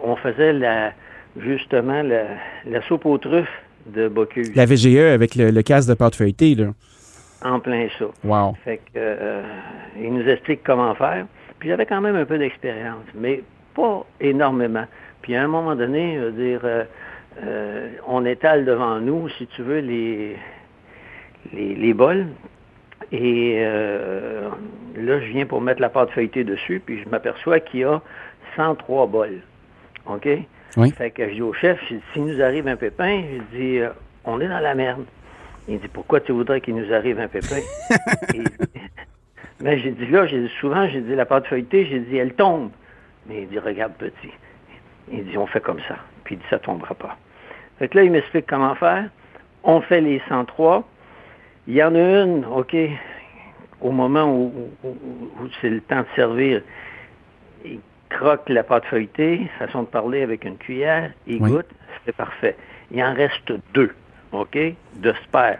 on faisait la, justement la, la soupe aux truffes de Bocuse. La VGE avec le, le casque de pâte feuilletée, là. En plein ça. Wow. Fait que, euh, il nous explique comment faire. Puis j'avais quand même un peu d'expérience, mais pas énormément. Puis à un moment donné, je veux dire, euh, euh, on étale devant nous, si tu veux, les, les, les bols. Et là, je viens pour mettre la pâte feuilletée dessus, puis je m'aperçois qu'il y a 103 bols. OK? Oui. Fait que je dis au chef, j'ai dit, s'il nous arrive un pépin, je dis, euh, on est dans la merde. Il dit, pourquoi tu voudrais qu'il nous arrive un pépin? Et- mais j'ai dit là, j'ai dit souvent, j'ai dit la pâte feuilletée, j'ai dit, elle tombe. Mais il dit, regarde petit. Il dit, on fait comme ça. Puis il dit, ça tombera pas. Fait que là, il m'explique comment faire. On fait les 103. Il y en a une, OK, au moment où, où- où- où c'est le temps de servir, croque la pâte feuilletée, façon de parler avec une cuillère, il Oui. goûte, c'est parfait. il en reste deux, OK, de spare.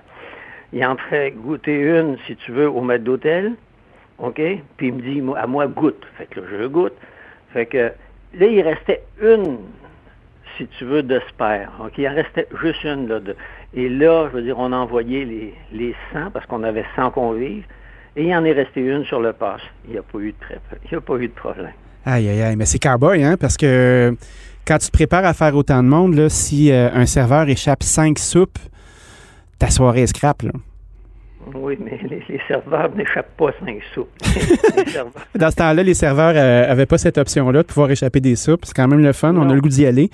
Il en ferait goûter une, si tu veux, au maître d'hôtel, OK, puis il me dit, à moi, goûte. Fait que là, je goûte. Fait que là, il restait une, si tu veux, de spare. OK, il en restait juste une, là. De, et là, je veux dire, on a envoyé les, les 100, parce qu'on avait 100 convives, et il en est resté une sur le pass. Il n'y a pas eu de il n'y a pas eu de problème. Aïe, aïe, aïe. Mais c'est cowboy, hein? Parce que quand tu te prépares à faire autant de monde, là, si euh, un serveur échappe cinq soupes, ta soirée est scrap, là. Oui, mais les, les serveurs n'échappent pas cinq soupes. Dans ce temps-là, les serveurs n'avaient pas cette option-là de pouvoir échapper des soupes. C'est quand même le fun. On a le goût d'y aller.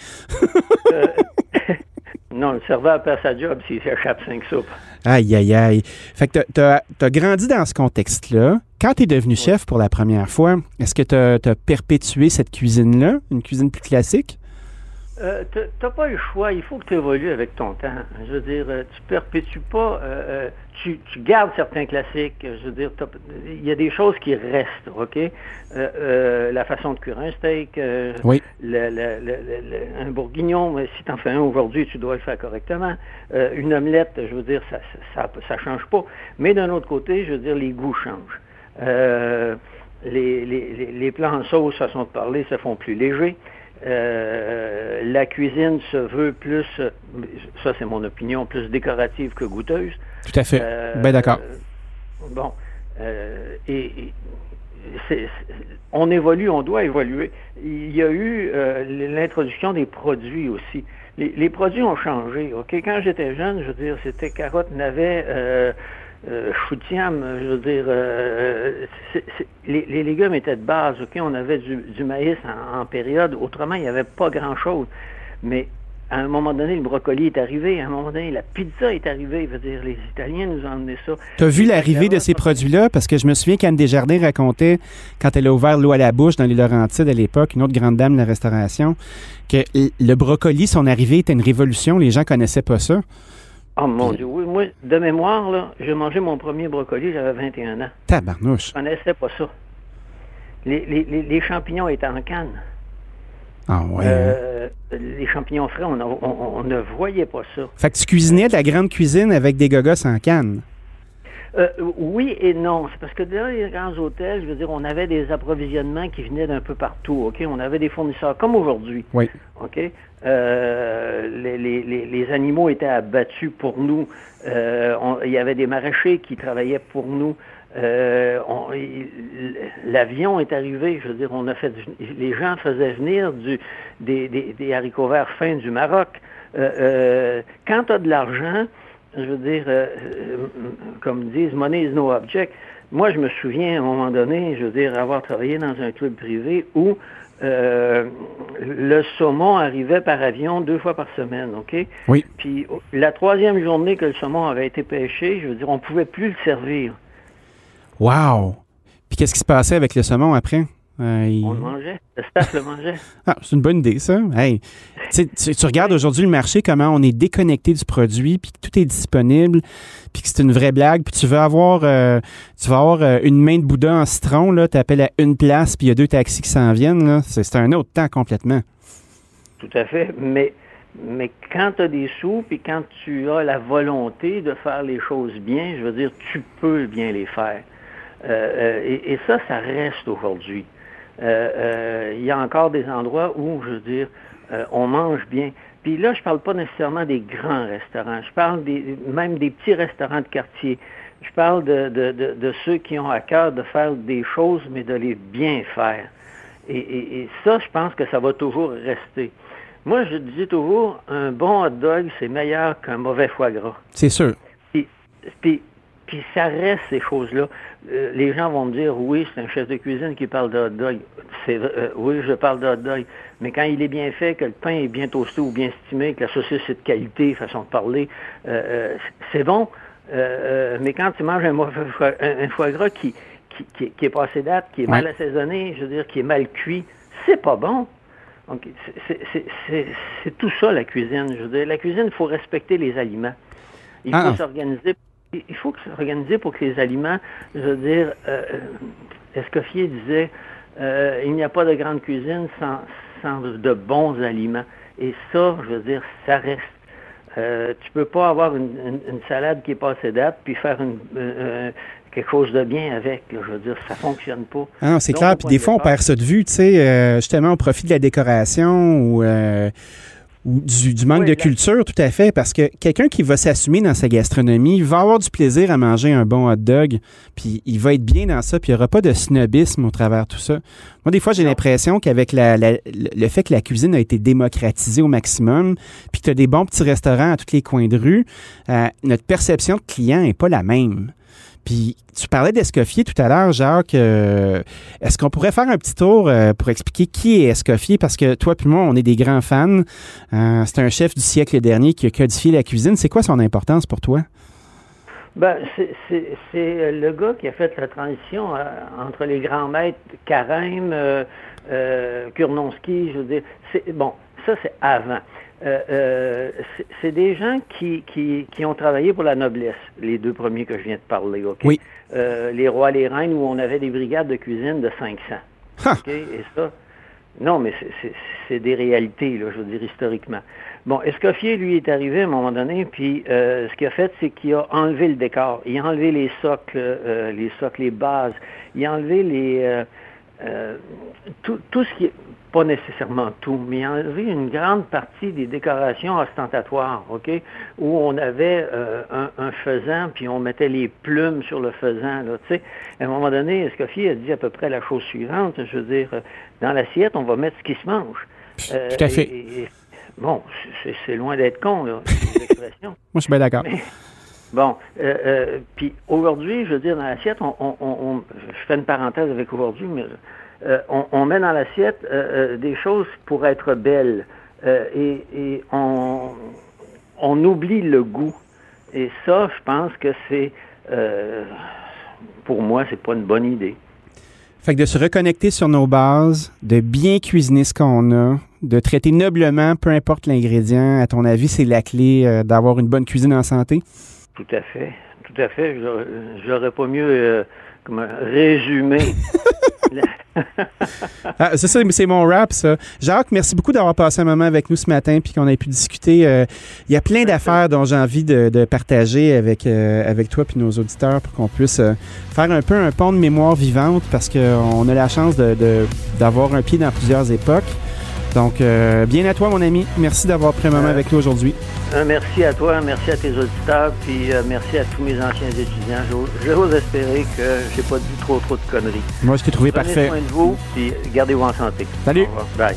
euh, non, le serveur perd sa job s'il échappe cinq soupes. Aïe, aïe, aïe. Fait que tu as, grandi dans ce contexte-là. Quand tu es devenu chef pour la première fois, est-ce que tu as, perpétué cette cuisine-là, une cuisine plus classique? Euh, t'as- T'as pas le choix, il faut que tu évolues avec ton temps. Je veux dire, euh, tu perpétues pas, euh, euh, tu, tu gardes certains classiques. Je veux dire, il y a des choses qui restent, OK? Euh, euh, la façon de cuire un steak, Oui. le- un bourguignon, mais si tu en fais un aujourd'hui, tu dois le faire correctement. Une omelette, je veux dire, ça, ça, ça change pas. Mais d'un autre côté, je veux dire, les goûts changent. Euh, les, les, les- plats en sauce, façon de parler, se font plus légers. Euh, la cuisine se veut plus, ça c'est mon opinion, plus décorative que goûteuse. Tout à fait. Euh, ben d'accord. bon, euh, et, et on évolue, on doit évoluer. Il y a eu euh, l'introduction des produits aussi. Les, les produits ont changé. Ok, quand j'étais jeune, je veux dire, c'était carotte, navet, euh, chou-de-siam, je veux dire, euh, les, les légumes étaient de base. Ok, on avait du, du maïs en, en période. Autrement, il n'y avait pas grand-chose. Mais à un moment donné, le brocoli est arrivé. À un moment donné, la pizza est arrivée. Je veux dire, les Italiens nous ont emmené ça. Tu as vu l'arrivée de ces produits-là? Parce que je me souviens qu'Anne Desjardins racontait, quand elle a ouvert l'eau à la bouche dans les Laurentides à l'époque, une autre grande dame de la restauration, que le brocoli, son arrivée était une révolution. Les gens connaissaient pas ça. Oh mon Dieu, oui, moi, de mémoire, là, j'ai mangé mon premier brocoli, j'avais 21 ans. Tabarnouche. Je connaissais pas ça. Les, les- les- les champignons étaient en canne. Ah ouais. Euh, les champignons frais, on, a- on- on ne voyait pas ça. Fait que tu cuisinais de la grande cuisine avec des gogos en canne? Euh, oui et non. C'est parce que dans les grands hôtels, je veux dire, on avait des approvisionnements qui venaient d'un peu partout. OK? On avait des fournisseurs comme aujourd'hui. Oui. OK? Euh, les, animaux étaient abattus pour nous. Euh, il y avait des maraîchers qui travaillaient pour nous. Euh, L'avion est arrivé, je veux dire, on a fait les gens faisaient venir des, des- haricots verts fins du Maroc. Quand tu as de l'argent, je veux dire, comme disent, money is no object. Moi, je me souviens à un moment donné, je veux dire, avoir travaillé dans un club privé où euh, le saumon arrivait par avion deux fois par semaine, OK? Oui. Puis la troisième journée que le saumon avait été pêché, je veux dire, on pouvait plus le servir. Wow! Puis qu'est-ce qui se passait avec le saumon après? Euh, il- On le mangeait. Le staff le mangeait. Ah, c'est une bonne idée, ça. Hey, tu, tu- tu regardes aujourd'hui le marché, comment on est déconnecté du produit, puis que tout est disponible, puis que c'est une vraie blague, puis tu veux avoir, euh, tu vas avoir euh, une main de Bouddha en citron, là, t'appelles à une place, puis il y a deux taxis qui s'en viennent, là. C'est un autre temps complètement. Tout à fait. Mais, mais quand tu as des sous, puis quand tu as la volonté de faire les choses bien, je veux dire, tu peux bien les faire. Euh, euh, et, et ça, ça reste aujourd'hui. Euh, euh, Il y a encore des endroits où, je veux dire, euh, on mange bien. Puis là, je parle pas nécessairement des grands restaurants. Je parle des, même des petits restaurants de quartier. Je parle de, de, de, de ceux qui ont à cœur de faire des choses, mais de les bien faire. Et, et- et ça, je pense que ça va toujours rester. Moi, je dis toujours, un bon hot dog, c'est meilleur qu'un mauvais foie gras. C'est sûr. Puis, puis, puis ça reste ces choses-là. Euh, les gens vont me dire, oui, c'est un chef de cuisine qui parle de hot dog. C'est, euh, oui, je parle de hot dog. Mais quand il est bien fait, que le pain est bien toasté ou bien estimé, que la saucisse est de qualité, façon de parler, euh, c'est bon. Mais quand tu manges un, un, un foie gras qui, qui, qui, qui est passé date, qui est mal assaisonné, je veux dire, qui est mal cuit, c'est pas bon. Donc, c'est- tout ça, la cuisine. Je veux dire, la cuisine, il faut respecter les aliments. Il Ah. faut s'organiser. Il faut s'organiser pour que les aliments, je veux dire, euh, Escoffier disait, euh, il n'y a pas de grande cuisine sans, sans de bons aliments. Et ça, je veux dire, ça reste. Euh, tu peux pas avoir une, une- une salade qui est passée date puis faire une, euh, quelque chose de bien avec. là. je veux dire, ça fonctionne pas. Ah, c'est clair. Puis des de fois, on perd ça de vue, tu sais, euh, justement au profit de la décoration ou, ou du, du manque Oui, de culture, tout à fait. Parce que quelqu'un qui va s'assumer dans sa gastronomie va avoir du plaisir à manger un bon hot dog, puis il va être bien dans ça, puis il n'y aura pas de snobisme au travers de tout ça. Moi, des fois, j'ai l'impression qu'avec la- la- le fait que la cuisine a été démocratisée au maximum, puis que tu as des bons petits restaurants à tous les coins de rue, euh, notre perception de client n'est pas la même. Puis tu parlais d'Escoffier tout à l'heure, Jacques. euh, Est-ce qu'on pourrait faire un petit tour euh, pour expliquer qui est Escoffier? Parce que toi puis moi, on est des grands fans. Euh, c'est un chef du siècle dernier qui a codifié la cuisine. C'est quoi son importance pour toi? Ben, c'est- le gars qui a fait la transition entre les grands maîtres Carême, Kurnonski, je veux dire. Bon, ça, c'est avant. Euh, euh, c'est- des gens qui, qui, qui ont travaillé pour la noblesse, les deux premiers que je viens de parler, OK? Oui. Euh, les rois, les reines, où on avait des brigades de cuisine de 500. Ha! OK? Et ça, non, mais c'est- des réalités, là, je veux dire, historiquement. Bon, Escoffier, lui, est arrivé à un moment donné, puis euh, ce qu'il a fait, c'est qu'il a enlevé le décor. Il a enlevé les socles, les socles, les bases. Il a enlevé les... euh, tout, tout ce qui est... Pas nécessairement tout, mais il a enlevé une grande partie des décorations ostentatoires, OK? Où on avait euh, un, un faisan, puis on mettait les plumes sur le faisan, là, tu sais. À un moment donné, Escoffier a dit à peu près la chose suivante, je veux dire, euh, dans l'assiette, on va mettre ce qui se mange. Euh, Tout à fait. et- et- bon, c'est- loin d'être con, là. Moi, je suis bien d'accord. Bon, euh, euh, puis aujourd'hui, je veux dire, dans l'assiette, on, on, on- on- je fais une parenthèse avec aujourd'hui, mais euh, on, on met dans l'assiette euh, euh, des choses pour être belles et, et on, on oublie le goût. Et ça, je pense que c'est, pour moi, c'est pas une bonne idée. Fait que de se reconnecter sur nos bases, de bien cuisiner ce qu'on a, de traiter noblement, peu importe l'ingrédient, à ton avis, c'est la clé d'avoir une bonne cuisine en santé? Tout à fait, tout à fait. J'aurais pas mieux euh, comment, résumé. Ah, c'est ça, c'est mon rap, ça. Jacques, merci beaucoup d'avoir passé un moment avec nous ce matin puis qu'on ait pu discuter. Euh, Il y a plein d'affaires dont j'ai envie de, de partager avec, euh, avec toi puis nos auditeurs pour qu'on puisse euh, faire un peu un pont de mémoire vivante parce qu'on a la chance de- de- d'avoir un pied dans plusieurs époques. Donc, euh, bien à toi, mon ami. Merci d'avoir pris un moment Euh, avec nous aujourd'hui. Un merci à toi, merci à tes auditeurs, puis euh, merci à tous mes anciens étudiants. J'ose- espérer que j'ai pas dit trop trop de conneries. Moi, je t'ai trouvé Prenez parfait. soin de vous, puis gardez-vous en santé. Salut. Au revoir. Bye.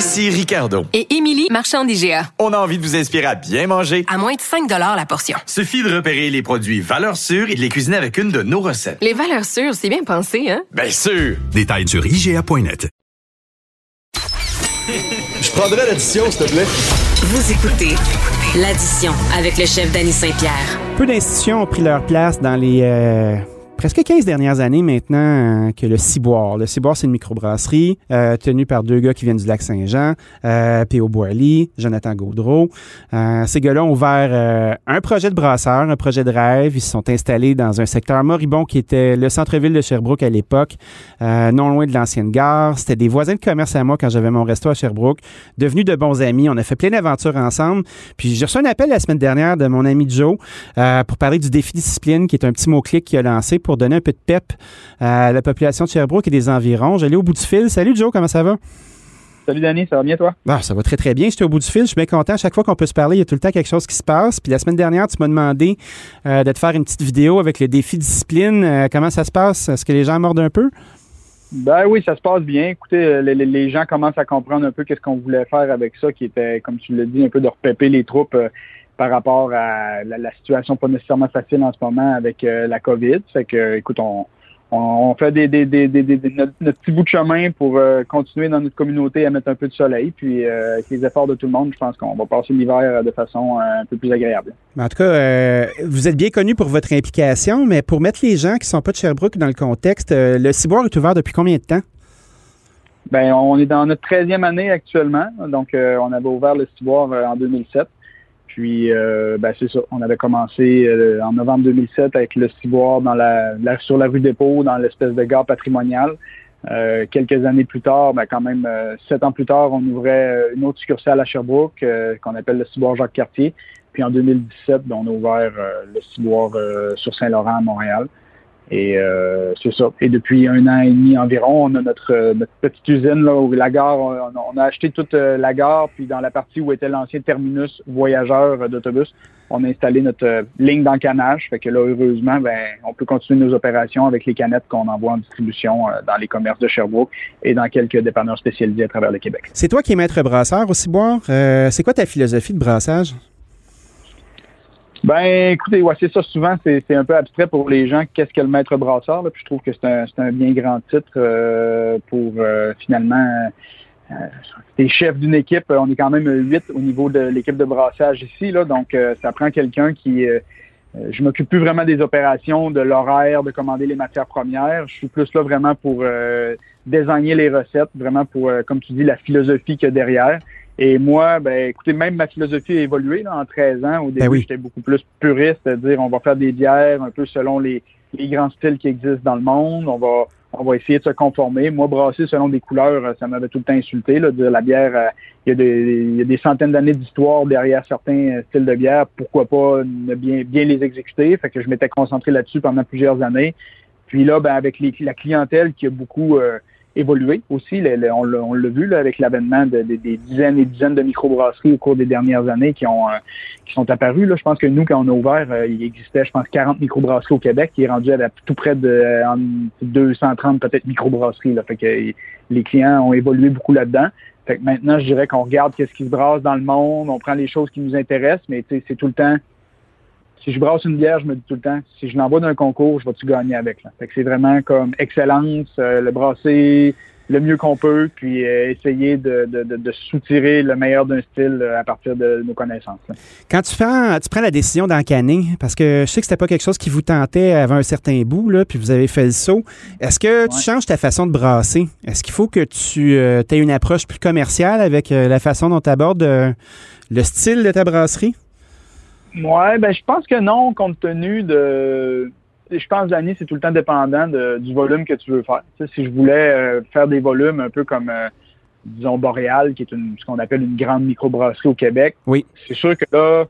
Ici Ricardo. Et Émilie, marchand d'IGA. On a envie de vous inspirer à bien manger. À moins de 5 la portion. Suffit de repérer les produits valeurs sûres et de les cuisiner avec une de nos recettes. Les valeurs sûres, c'est bien pensé, hein? Bien sûr! Détails sur IGA.net. Je prendrais l'addition, s'il te plaît. Vous écoutez l'addition avec le chef Danny Saint-Pierre. Peu d'institutions ont pris leur place dans les euh, presque 15 dernières années maintenant euh, que le Ciboire. Le Ciboire, c'est une microbrasserie euh, tenue par deux gars qui viennent du lac Saint-Jean, euh, P.O. Boily, Jonathan Gaudreau. Euh, ces gars-là ont ouvert euh, un projet de brasseur, un projet de rêve. Ils se sont installés dans un secteur moribond qui était le centre-ville de Sherbrooke à l'époque, non loin de l'ancienne gare. C'était des voisins de commerce à moi quand j'avais mon resto à Sherbrooke, devenus de bons amis. On a fait plein d'aventures ensemble. Puis j'ai reçu un appel la semaine dernière de mon ami Joe pour parler du défi discipline, qui est un petit mot-clic qu'il a lancé pour donner un peu de pep à la population de Sherbrooke et des environs. J'allais au bout du fil. Salut Joe, comment ça va? Salut Danny, ça va bien toi? Ah, ça va très très bien. J'étais au bout du fil. Je suis bien content. Chaque fois qu'on peut se parler, il y a tout le temps quelque chose qui se passe. Puis la semaine dernière, tu m'as demandé euh, de te faire une petite vidéo avec le défi discipline. Euh, comment ça se passe? Est-ce que les gens mordent un peu? Ben oui, ça se passe bien. Écoutez, euh, les, gens commencent à comprendre un peu qu'est-ce qu'on voulait faire avec ça, qui était, comme tu l'as dit, un peu de repéper les troupes par rapport à la, la situation pas nécessairement facile en ce moment avec euh, la COVID. Fait que, écoute, on, on, on fait des, des, des, notre, notre petit bout de chemin pour euh, continuer dans notre communauté à mettre un peu de soleil. Puis euh, avec les efforts de tout le monde, je pense qu'on va passer l'hiver de façon un peu plus agréable. En tout cas, euh, vous êtes bien connu pour votre implication, mais pour mettre les gens qui sont pas de Sherbrooke dans le contexte, le ciboire est ouvert depuis combien de temps? Ben, on est dans notre 13e année actuellement. Donc, on avait ouvert le ciboire en 2007. Puis, euh, ben, c'est ça. On avait commencé euh, en novembre 2007 avec le ciboire dans la, sur la rue Dépôt, dans l'espèce de gare patrimoniale. Euh, quelques années plus tard, ben, quand même euh, sept ans plus tard, on ouvrait euh, une autre succursale à Sherbrooke euh, qu'on appelle le ciboire Jacques Cartier. Puis en 2017, ben, on a ouvert le ciboire euh, sur Saint-Laurent à Montréal. Et euh, c'est ça. Et depuis un an et demi environ, on a notre, euh, notre petite usine là, où la gare, on a, on a acheté toute euh, la gare, puis dans la partie où était l'ancien terminus voyageur euh, d'autobus, on a installé notre ligne d'encanage. Fait que là, heureusement, ben, on peut continuer nos opérations avec les canettes qu'on envoie en distribution dans les commerces de Sherbrooke et dans quelques dépanneurs spécialisés à travers le Québec. C'est toi qui es maître brasseur au ciboire. Euh, c'est quoi ta philosophie de brassage? Ben, écoutez, ouais, c'est ça. Souvent, c'est un peu abstrait pour les gens. Qu'est-ce que le maître brasseur? Là? Puis je trouve que c'est un, un bien grand titre euh, pour euh, finalement. Euh, t'es chef d'une équipe. On est quand même huit au niveau de l'équipe de brassage ici. Là, donc, euh, ça prend quelqu'un qui. euh, euh, je m'occupe plus vraiment des opérations, de l'horaire, de commander les matières premières. Je suis plus là vraiment pour désigner les recettes, vraiment pour, comme tu dis, la philosophie qu'il y a derrière. Et moi, ben, écoutez, même ma philosophie a évolué là, en 13 ans. Au début, oui. j'étais beaucoup plus puriste, c'est-à-dire on va faire des bières un peu selon les, les grands styles qui existent dans le monde. On va on va essayer de se conformer. Moi, brasser selon des couleurs, euh, ça m'avait tout le temps insulté. Là, de dire la bière, euh, il y, a des, il y a des centaines d'années d'histoire derrière certains euh, styles de bière. Pourquoi pas ne bien, bien les exécuter? Fait que je m'étais concentré là-dessus pendant plusieurs années. Puis là, ben, avec les, la clientèle qui a beaucoup euh, évolué aussi, on l'a l'a vu là, avec l'avènement de, de- des dizaines et dizaines de microbrasseries au cours des dernières années qui ont euh, qui sont apparues. Là. Je pense que nous, quand on a ouvert, euh, il existait, je pense, 40 microbrasseries au Québec, qui est rendu à tout près de euh, en 230 peut-être microbrasseries. Là. Fait que les clients ont évolué beaucoup là-dedans. Fait que maintenant, je dirais qu'on regarde qu'est-ce qui se brasse dans le monde, on prend les choses qui nous intéressent, mais c'est tout le temps. Si je brasse une bière, je me dis tout le temps, si je l'envoie d'un concours, je vais-tu gagner avec. Là? Fait que c'est vraiment comme excellence, euh, le brasser le mieux qu'on peut, puis euh, essayer de, de, de, de soutirer le meilleur d'un style euh, à partir de nos connaissances. là. Quand tu, fais, tu prends la décision d'encanner, parce que je sais que c'était pas quelque chose qui vous tentait avant un certain bout, là, puis vous avez fait le saut, est-ce que tu changes ta façon de brasser? Est-ce qu'il faut que tu aies une approche plus commerciale avec la façon dont tu abordes le style de ta brasserie? Ouais, ben je pense que non, compte tenu de. Je pense, Dani, c'est tout le temps dépendant de- du volume que tu veux faire. Si je voulais euh, faire des volumes un peu comme, euh, disons, Boréal, qui est une, ce qu'on appelle une grande microbrasserie au Québec, Oui. c'est sûr que là,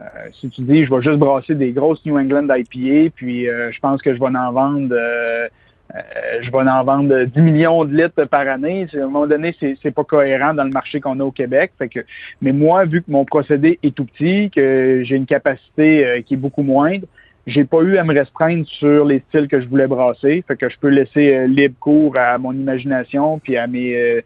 euh, si tu dis, je vais juste brasser des grosses New England IPA, puis euh, je pense que je vais en vendre, euh, je vais en vendre 10 millions de litres par année. À un moment donné, c'est pas cohérent dans le marché qu'on a au Québec. Mais moi, vu que mon procédé est tout petit, que j'ai une capacité euh, qui est beaucoup moindre, j'ai pas eu à me restreindre sur les styles que je voulais brasser. Fait que je peux laisser euh, libre cours à mon imagination puis à mes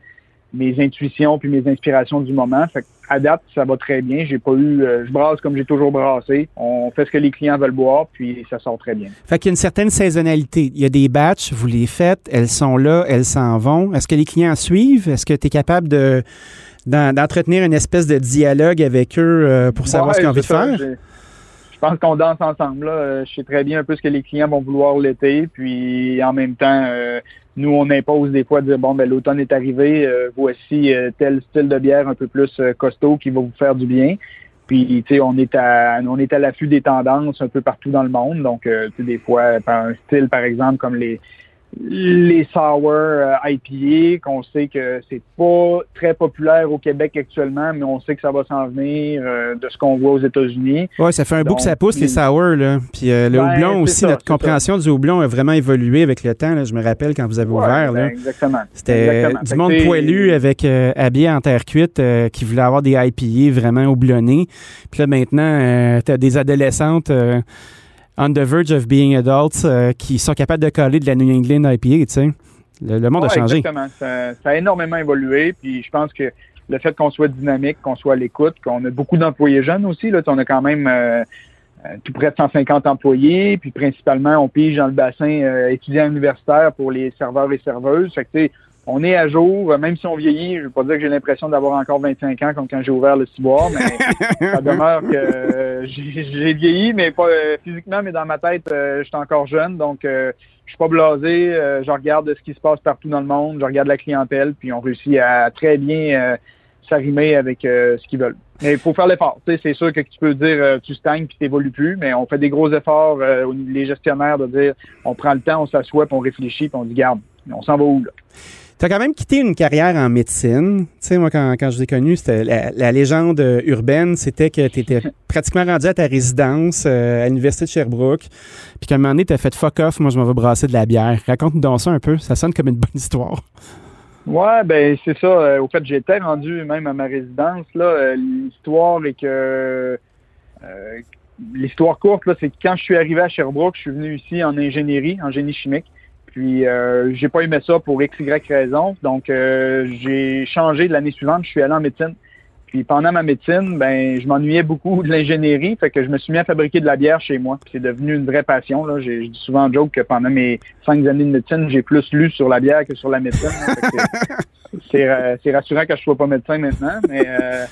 intuitions puis mes inspirations du moment. À date, ça va très bien. J'ai pas eu, euh, je brasse comme j'ai toujours brassé. On fait ce que les clients veulent boire, puis ça sort très bien. Fait qu'il y a une certaine saisonnalité. Il y a des batchs, vous les faites, elles sont là, elles s'en vont. Est-ce que les clients suivent? Est-ce que tu es capable de d'en- d'entretenir une espèce de dialogue avec eux euh, pour savoir Ouais, ce qu'ils ont envie de faire? Je- pense qu'on danse ensemble. Là. Euh, Je sais très bien un peu ce que les clients vont vouloir l'été. Puis en même temps, euh, nous, on impose des fois de dire bon, ben l'automne est arrivé, euh, voici euh, tel style de bière un peu plus euh, costaud qui va vous faire du bien. Puis, tu sais, on est à on est à l'affût des tendances un peu partout dans le monde. Donc, euh, tu sais, des fois, un style, par exemple, comme les les sour euh, IPA, qu'on sait que c'est pas très populaire au Québec actuellement, mais on sait que ça va s'en venir euh, de ce qu'on voit aux États-Unis. Oui, ça fait un bout que ça pousse, les sour. Là. Puis euh, le Ben, houblon aussi, ça, notre ça. compréhension du houblon a vraiment évolué avec le temps. là. Je me rappelle quand vous avez Ouais, ouvert. ben, là. exactement. C'était du monde poilu avec habillé en terre cuite qui voulait avoir des IPA vraiment houblonnés. Puis là, maintenant, tu as des adolescentes on the verge of being adults euh, qui sont capables de coller de la New England IPA, tu sais. Le, le monde a changé. Exactement. Ça, ça a énormément évolué. Puis je pense que le fait qu'on soit dynamique, qu'on soit à l'écoute, qu'on a beaucoup d'employés jeunes aussi. Là, on a quand même euh, euh, tout près de 150 employés, puis principalement, on pige dans le bassin euh, étudiant universitaire pour les serveurs et serveuses. Fait que, tu sais, on est à jour, même si on vieillit, je veux pas dire que j'ai l'impression d'avoir encore 25 ans comme quand j'ai ouvert le ciboire, mais ça demeure que euh, j'ai vieilli, mais pas euh, physiquement, mais dans ma tête, euh, je suis encore jeune, donc euh, je suis pas blasé, euh, je regarde ce qui se passe partout dans le monde, je regarde la clientèle, puis on réussit à très bien euh, s'arrimer avec euh, ce qu'ils veulent. Mais il faut faire l'effort. C'est sûr que tu peux dire euh, tu stagnes puis tu n'évolues plus, mais on fait des gros efforts, euh, au niveau- les gestionnaires, de dire on prend le temps, on s'assoit, puis on réfléchit, puis on dit garde, on s'en va où là? Tu as quand même quitté une carrière en médecine. Tu sais, moi, quand, quand je vous ai connu, c'était la, la légende urbaine, c'était que tu étais pratiquement rendu à ta résidence euh, à l'Université de Sherbrooke. Puis qu'à un moment donné, tu as fait fuck off, moi, je m'en vais brasser de la bière. Raconte-nous donc ça un peu. Ça sonne comme une bonne histoire. Ouais, ben c'est ça. Euh, au fait, j'étais rendu même à ma résidence. Là, Euh, l'histoire est que euh, l'histoire courte, là, c'est que quand je suis arrivé à Sherbrooke, je suis venu ici en ingénierie, en génie chimique. Puis euh, j'ai pas aimé ça pour x, y raison. Donc euh, j'ai changé de l'année suivante, je suis allé en médecine. Puis pendant ma médecine, ben je m'ennuyais beaucoup de l'ingénierie, fait que je me suis mis à fabriquer de la bière chez moi. Puis c'est devenu une vraie passion. Là. J'ai, je dis souvent en joke que pendant mes cinq années de médecine, j'ai plus lu sur la bière que sur la médecine. C'est rassurant que je sois pas médecin maintenant, mais euh,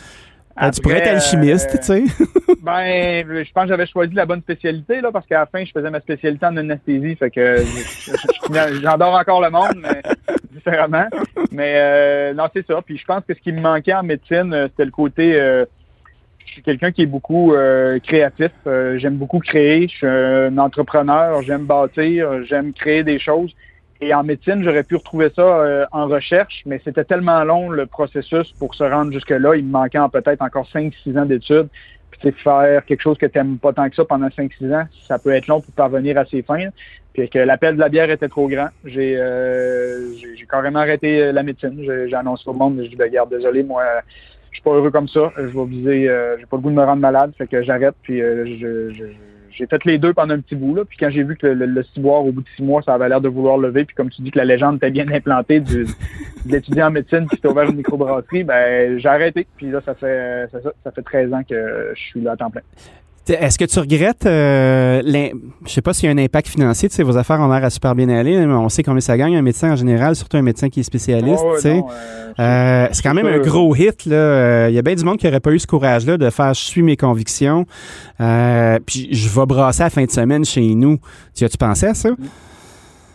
Euh, tu pourrais être alchimiste, euh, tu sais. ben, je pense que j'avais choisi la bonne spécialité là, parce qu'à la fin, je faisais ma spécialité en anesthésie, fait que je- je- je- j'endors encore le monde, mais différemment. Mais euh, non, c'est ça. Puis je pense que ce qui me manquait en médecine, euh, c'était le côté. euh, je suis quelqu'un qui est beaucoup euh, créatif. Euh, j'aime beaucoup créer. Je suis un entrepreneur. J'aime bâtir. J'aime créer des choses. Et en médecine, j'aurais pu retrouver ça euh, en recherche, mais c'était tellement long le processus pour se rendre jusque-là. Il me manquait en peut-être encore 5-6 ans d'études. Puis faire quelque chose que tu n'aimes pas tant que ça pendant 5-6 ans, ça peut être long pour parvenir à ses fins. Puis que l'appel de la bière était trop grand. J'ai euh, carrément arrêté euh, la médecine. J'ai annoncé au monde, je dis, ben, garde, désolé, moi, je suis pas heureux comme ça. Je vais viser, euh, j'ai pas le goût de me rendre malade, fait que j'arrête. Puis euh, je- j'ai fait les deux pendant un petit bout là. Puis quand j'ai vu que le, le, le ciboire au bout de six mois, ça avait l'air de vouloir lever, puis comme tu dis que la légende était bien implantée du, de l'étudiant en médecine qui s'est ouvert une microbrasserie, ben j'ai arrêté. Puis là, ça fait ça, ça, ça fait 13 ans que je suis là à temps plein. Est-ce que tu regrettes, euh, je sais pas s'il y a un impact financier, tu sais, vos affaires ont l'air à super bien aller, mais on sait combien ça gagne un médecin en général, surtout un médecin qui est spécialiste, Ah tu sais. euh, Euh, c'est quand même un gros hit, là. Euh, Il y a bien du monde qui n'aurait pas eu ce courage-là de faire « je suis mes convictions euh, puis je vais brasser à la fin de semaine chez nous ». Tu as-tu pensé à ça?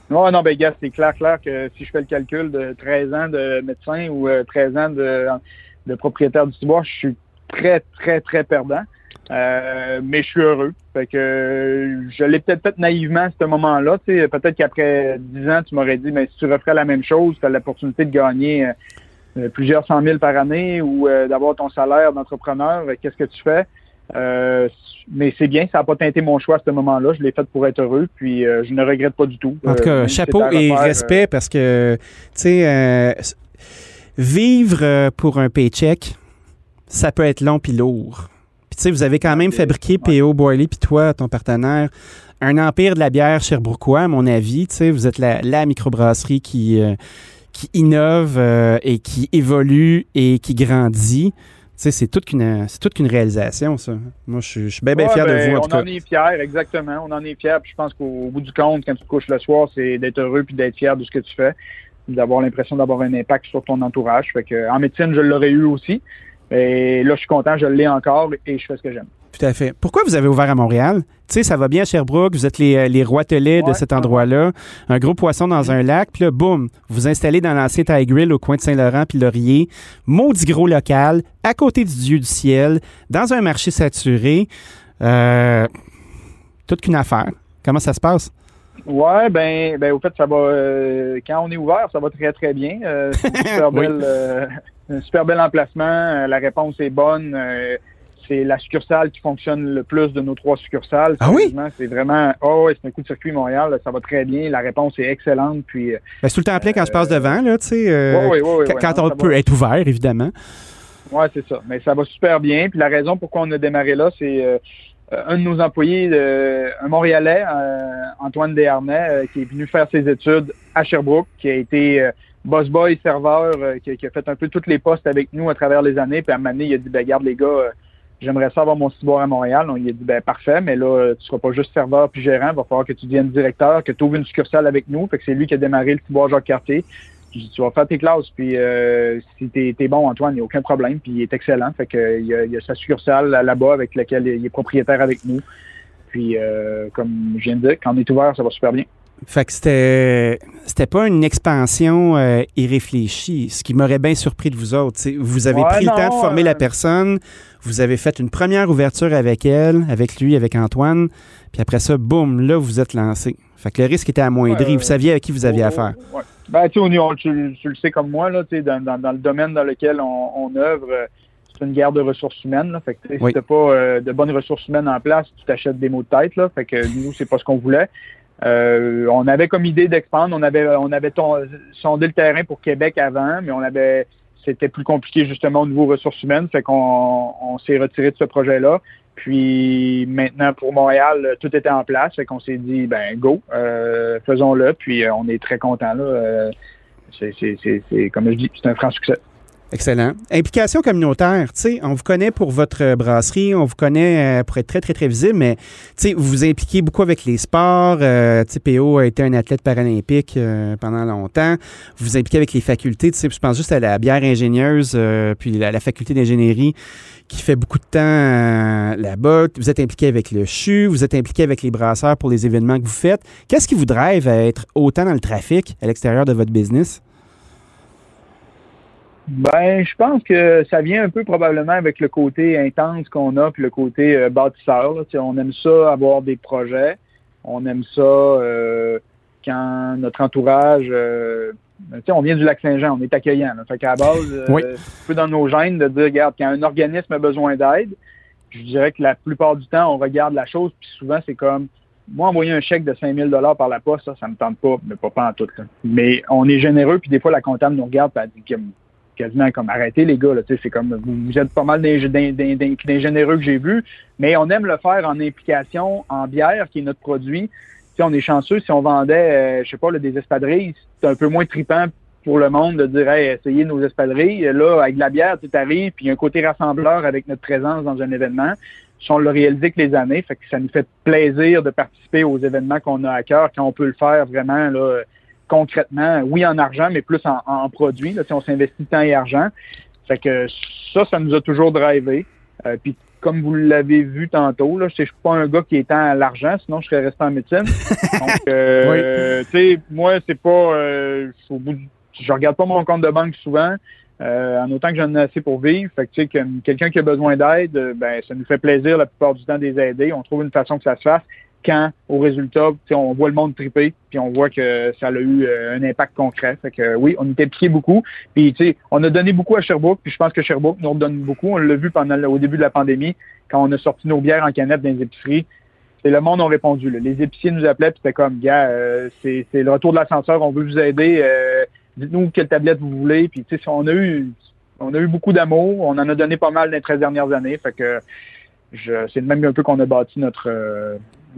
Non, non, ben, gars, c'est clair, clair que si je fais le calcul de 13 ans de médecin ou euh, 13 ans de, de propriétaire du ciboire, je suis très, très, très perdant. Euh, mais je suis heureux. Fait que je l'ai peut-être fait naïvement à ce moment-là. Peut-être qu'après 10 ans, tu m'aurais dit, mais si tu referais la même chose, tu as l'opportunité de gagner euh, euh, plusieurs cent mille par année ou euh, d'avoir ton salaire d'entrepreneur, qu'est-ce que tu fais? Mais c'est bien, ça n'a pas teinté mon choix à ce moment-là. Je l'ai fait pour être heureux, puis je ne regrette pas du tout. En tout cas, chapeau et refaire, respect parce que, tu sais, vivre pour un paycheck, ça peut être long puis lourd. Puis, tu sais, vous avez quand même fabriqué P.O. Boiley puis toi, ton partenaire, un empire de la bière cherbrouquois, à mon avis. Tu sais, vous êtes la, la microbrasserie qui, euh, qui innove euh, et qui évolue et qui grandit. Tu sais, c'est toute qu'une c'est toute qu'une réalisation, ça. Moi, je suis- je suis bien, bien Ouais, fier ben, de vous, en on tout cas. en est fiers, exactement. On en est fiers. Puis je pense qu'au bout du compte, quand tu te couches le soir, c'est d'être heureux puis d'être fier de ce que tu fais, d'avoir l'impression d'avoir un impact sur ton entourage. Fait que en médecine, je l'aurais eu aussi. Et là, je suis content, je l'ai encore et je fais ce que j'aime. Tout à fait. Pourquoi vous avez ouvert à Montréal? Tu sais, ça va bien à Sherbrooke, vous êtes les, euh, les roitelets de Ouais, cet endroit-là. Un gros poisson dans un lac, puis là, boum, vous vous installez dans l'ancien Thai Grill au coin de Saint-Laurent puis Laurier. Maudit gros local, à côté du Dieu du ciel, dans un marché saturé. Euh, toute qu'une affaire. Comment ça se passe? Ouais, ben, ben au fait, ça va. euh, quand on est ouvert, ça va très très bien. Euh, c'est une super Oui. belle, euh, un super bel emplacement. Euh, la réponse est bonne. C'est la succursale qui fonctionne le plus de nos trois succursales. Ah oui? C'est vraiment. Oh, c'est un coup de circuit Montréal. Ça va très bien. La réponse est excellente. Puis. Ben, c'est tout le temps plein quand je passe devant, là, tu sais. Ouais, ouais, ouais, ouais, quand- ouais, quand non, on peut va. être ouvert, évidemment. Ouais, c'est ça. Mais ça va super bien. Puis la raison pourquoi on a démarré là, c'est euh, un de nos employés, euh, un Montréalais, euh, Antoine Desharnais, euh, qui est venu faire ses études à Sherbrooke, qui a été euh, boss boy serveur euh, qui, qui a fait un peu tous les postes avec nous à travers les années. Puis à un moment donné, il a dit ben garde les gars, euh, j'aimerais ça avoir mon ciboire à Montréal. Donc il a dit ben parfait, mais là, euh, tu seras pas juste serveur puis gérant, il va falloir que tu deviennes directeur, que tu ouvres une succursale avec nous. Fait que c'est lui qui a démarré le ciboire Jacques Tu vas faire tes classes, puis euh, si t'es es bon, Antoine, il n'y a aucun problème, puis il est excellent. Fait que il y a, il y a sa succursale là-bas avec laquelle il est propriétaire avec nous. Puis euh, comme je viens de dire, quand on est ouvert, ça va super bien. Fait que c'était c'était pas une expansion euh, irréfléchie, ce qui m'aurait bien surpris de vous autres. t'sais. Vous avez Ouais, pris le temps de former la personne, vous avez fait une première ouverture avec elle, avec lui, avec Antoine, puis après ça, boum, là, vous êtes lancé. Fait que le risque était amoindri. Ouais, vous saviez à qui vous aviez affaire. ouais. Ben, tu tu, tu le sais comme moi, là, tu dans, dans, dans le domaine dans lequel on, on œuvre, euh, c'est une guerre de ressources humaines. Là, fait que, tu Oui. si t'as pas euh, de bonnes ressources humaines en place, tu t'achètes des mots de tête. Là, fait que nous, c'est pas ce qu'on voulait. Euh, on avait comme idée d'expandre. On avait, on avait ton- sondé le terrain pour Québec avant, mais on avait, c'était plus compliqué justement au niveau ressources humaines. Fait qu'on on s'est retiré de ce projet-là. Puis maintenant pour Montréal, euh, tout était en place. Fait qu'on s'est dit ben go, euh, faisons-le. Puis euh, on est très content là. C'est- comme je dis, c'est un franc succès. Excellent. Implication communautaire, tu sais, on vous connaît pour votre euh, brasserie, on vous connaît euh, pour être très, très, très visible, mais tu sais, vous vous impliquez beaucoup avec les sports. Euh, PO a été un athlète paralympique euh, pendant longtemps. Vous vous impliquez avec les facultés, tu sais, je pense juste à la bière ingénieuse, puis la, la faculté d'ingénierie qui fait beaucoup de temps là-bas. Vous êtes impliqué avec le CHU, vous êtes impliqué avec les brasseurs pour les événements que vous faites. Qu'est-ce qui vous drive à être autant dans le trafic à l'extérieur de votre business? Ben, je pense que ça vient un peu probablement avec le côté intense qu'on a, puis le côté euh, bâtisseur. là. Tu sais, On aime ça, avoir des projets. On aime ça euh, quand notre entourage... euh, tu sais, on vient du lac Saint-Jean, on est accueillant. Là. Fait qu'à la base, euh, Oui. c'est un peu dans nos gènes de dire, regarde, quand un organisme a besoin d'aide, je dirais que la plupart du temps, on regarde la chose, puis souvent, c'est comme, moi, envoyer un chèque de 5000 dollars par la poste, ça, ça me tente pas, mais pas, pas en tout. là. Mais on est généreux, puis des fois, la comptable nous regarde, puis elle dit, quasiment comme, arrêtez les gars, là, c'est comme, vous, êtes pas mal des, des, des- des- des généreux que j'ai vus, mais on aime le faire en implication en bière, qui est notre produit. Sais, on est chanceux, si on vendait, euh, je sais pas, là, des espadrilles, c'est un peu moins tripant pour le monde de dire, hey, essayez nos espadrilles. Là, avec de la bière, tu arrives, puis un côté rassembleur avec notre présence dans un événement. Si on l'a réalisé que les années, fait que ça nous fait plaisir de participer aux événements qu'on a à cœur quand on peut le faire vraiment là, concrètement, oui en argent, mais plus en, en produits. Là, sais, on s'investit temps et argent. Fait que ça, ça nous a toujours drivé. Euh, puis comme vous l'avez vu tantôt, là, je je suis pas un gars qui est à l'argent, sinon je serais resté en médecine. Donc, euh, tu sais, moi, c'est pas, euh, au bout du- je regarde pas mon compte de banque souvent. Euh, en autant que j'en ai assez pour vivre. Fait que, tu sais, que quelqu'un qui a besoin d'aide, ben, ça nous fait plaisir la plupart du temps de les aider. On trouve une façon que ça se fasse quand, au résultat, on voit le monde triper, puis on voit que ça a eu euh, un impact concret. Fait que oui, on était impliqué beaucoup. Puis, on a donné beaucoup à Sherbrooke, puis je pense que Sherbrooke nous redonne beaucoup. On l'a vu pendant au début de la pandémie, quand on a sorti nos bières en canette dans les épiceries. Et le monde a répondu. Les épiciers nous appelaient, puis c'était comme, gars, euh, c'est le retour de l'ascenseur, on veut vous aider. euh, Dites-nous quelle tablette vous voulez. Puis, tu sais, on a eu, on a eu beaucoup d'amour. On en a donné pas mal dans les 13 dernières années. Fait que c'est même un peu qu'on a bâti notre,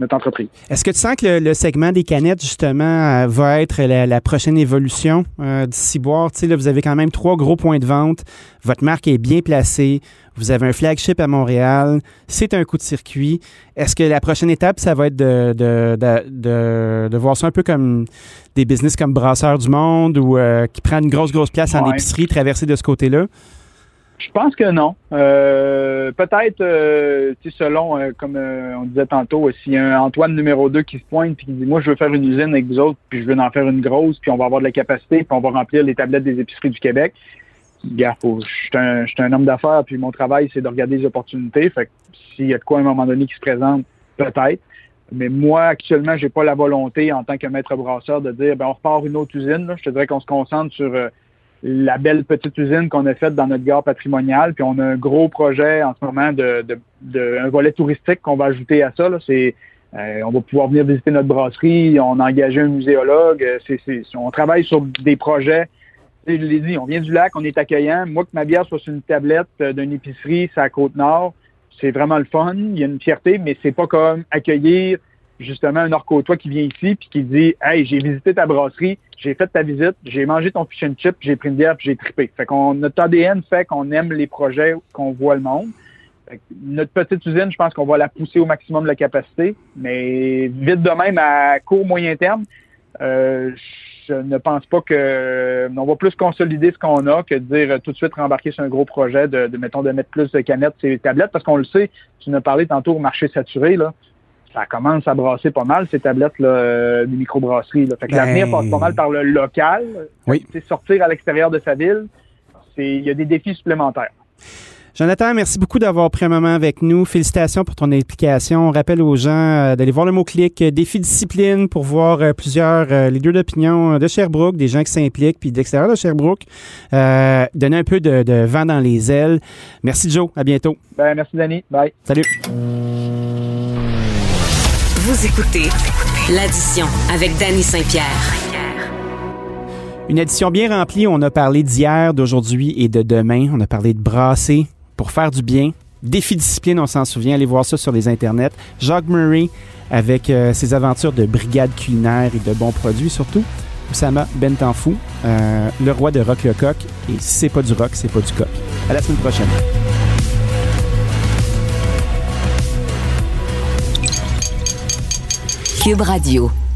notre entreprise. Est-ce que tu sens que le, le segment des canettes, justement, euh, va être la, la prochaine évolution euh, du ciboire? Tu sais, là, vous avez quand même trois gros points de vente. Votre marque est bien placée. Vous avez un flagship à Montréal. C'est un coup de circuit. Est-ce que la prochaine étape, ça va être de, de, de, de, voir ça un peu comme des business comme Brasseur du Monde ou euh, qui prend une grosse, grosse place en Ouais. épicerie, traverser de ce côté-là? Je pense que non. Euh, peut-être, euh, selon, euh, comme euh, on disait tantôt, s'il y a un Antoine numéro 2 qui se pointe puis qui dit Moi, je veux faire une usine avec vous autres, puis je veux en faire une grosse, puis on va avoir de la capacité, puis on va remplir les tablettes des épiceries du Québec. Gars, je suis un, un homme d'affaires, puis mon travail, c'est de regarder les opportunités. Fait que s'il y a de quoi à un moment donné qui se présente, peut-être. Mais moi, actuellement, j'ai pas la volonté en tant que maître brasseur de dire ben on repart une autre usine. là. Je te dirais qu'on se concentre sur euh, la belle petite usine qu'on a faite dans notre gare patrimoniale. Puis on a un gros projet en ce moment de, de, de- un volet touristique qu'on va ajouter à ça. là. C'est euh, on va pouvoir venir visiter notre brasserie. On a engagé un muséologue. Euh, C'est, c'est- on travaille sur des projets. Je l'ai dit, on vient du lac, on est accueillant. Moi, que ma bière soit sur une tablette euh, d'une épicerie, c'est à Côte-Nord, c'est vraiment le fun. Il y a une fierté, mais c'est pas comme accueillir justement un Orcotois qui vient ici puis qui dit Hey, j'ai visité ta brasserie, j'ai fait ta visite, j'ai mangé ton fish and chip, j'ai pris une bière j'ai trippé. Fait qu'on notre ADN fait qu'on aime les projets qu'on voit le monde. Fait que notre petite usine, je pense qu'on va la pousser au maximum de la capacité, mais vite de même à court moyen terme, euh, je ne pense pas que on va plus consolider ce qu'on a que de dire euh, tout de suite rembarquer sur un gros projet de, de mettons de mettre plus de canettes les tablettes parce qu'on le sait, tu nous as parlé tantôt au marché saturé là. Ça commence à brasser pas mal ces tablettes là, euh, des microbrasseries. Là. Fait que Ben- l'avenir passe pas mal par le local. Oui. C'est sortir à l'extérieur de sa ville. C'est il y a des défis supplémentaires. Jonathan, merci beaucoup d'avoir pris un moment avec nous. Félicitations pour ton implication. On rappelle aux gens euh, d'aller voir le mot-clic euh, défi discipline pour voir euh, plusieurs leaders d'opinion de Sherbrooke, des gens qui s'impliquent, puis de l'extérieur de Sherbrooke. Euh, donner un peu de, de vent dans les ailes. Merci Joe, à bientôt. Ben merci Danny. Bye. Salut. Vous écoutez l'addition avec Danny Saint-Pierre. Une édition bien remplie. On a parlé d'hier, d'aujourd'hui et de demain. On a parlé de brasser pour faire du bien. Défi discipline, on s'en souvient. Allez voir ça sur les internets. Jacques Murray avec euh, ses aventures de brigade culinaire et de bons produits surtout. Oussama Bentanfou, euh, le roi de rock le coq. Et si c'est pas du rock, c'est pas du coq. À la semaine prochaine. Cube Radio.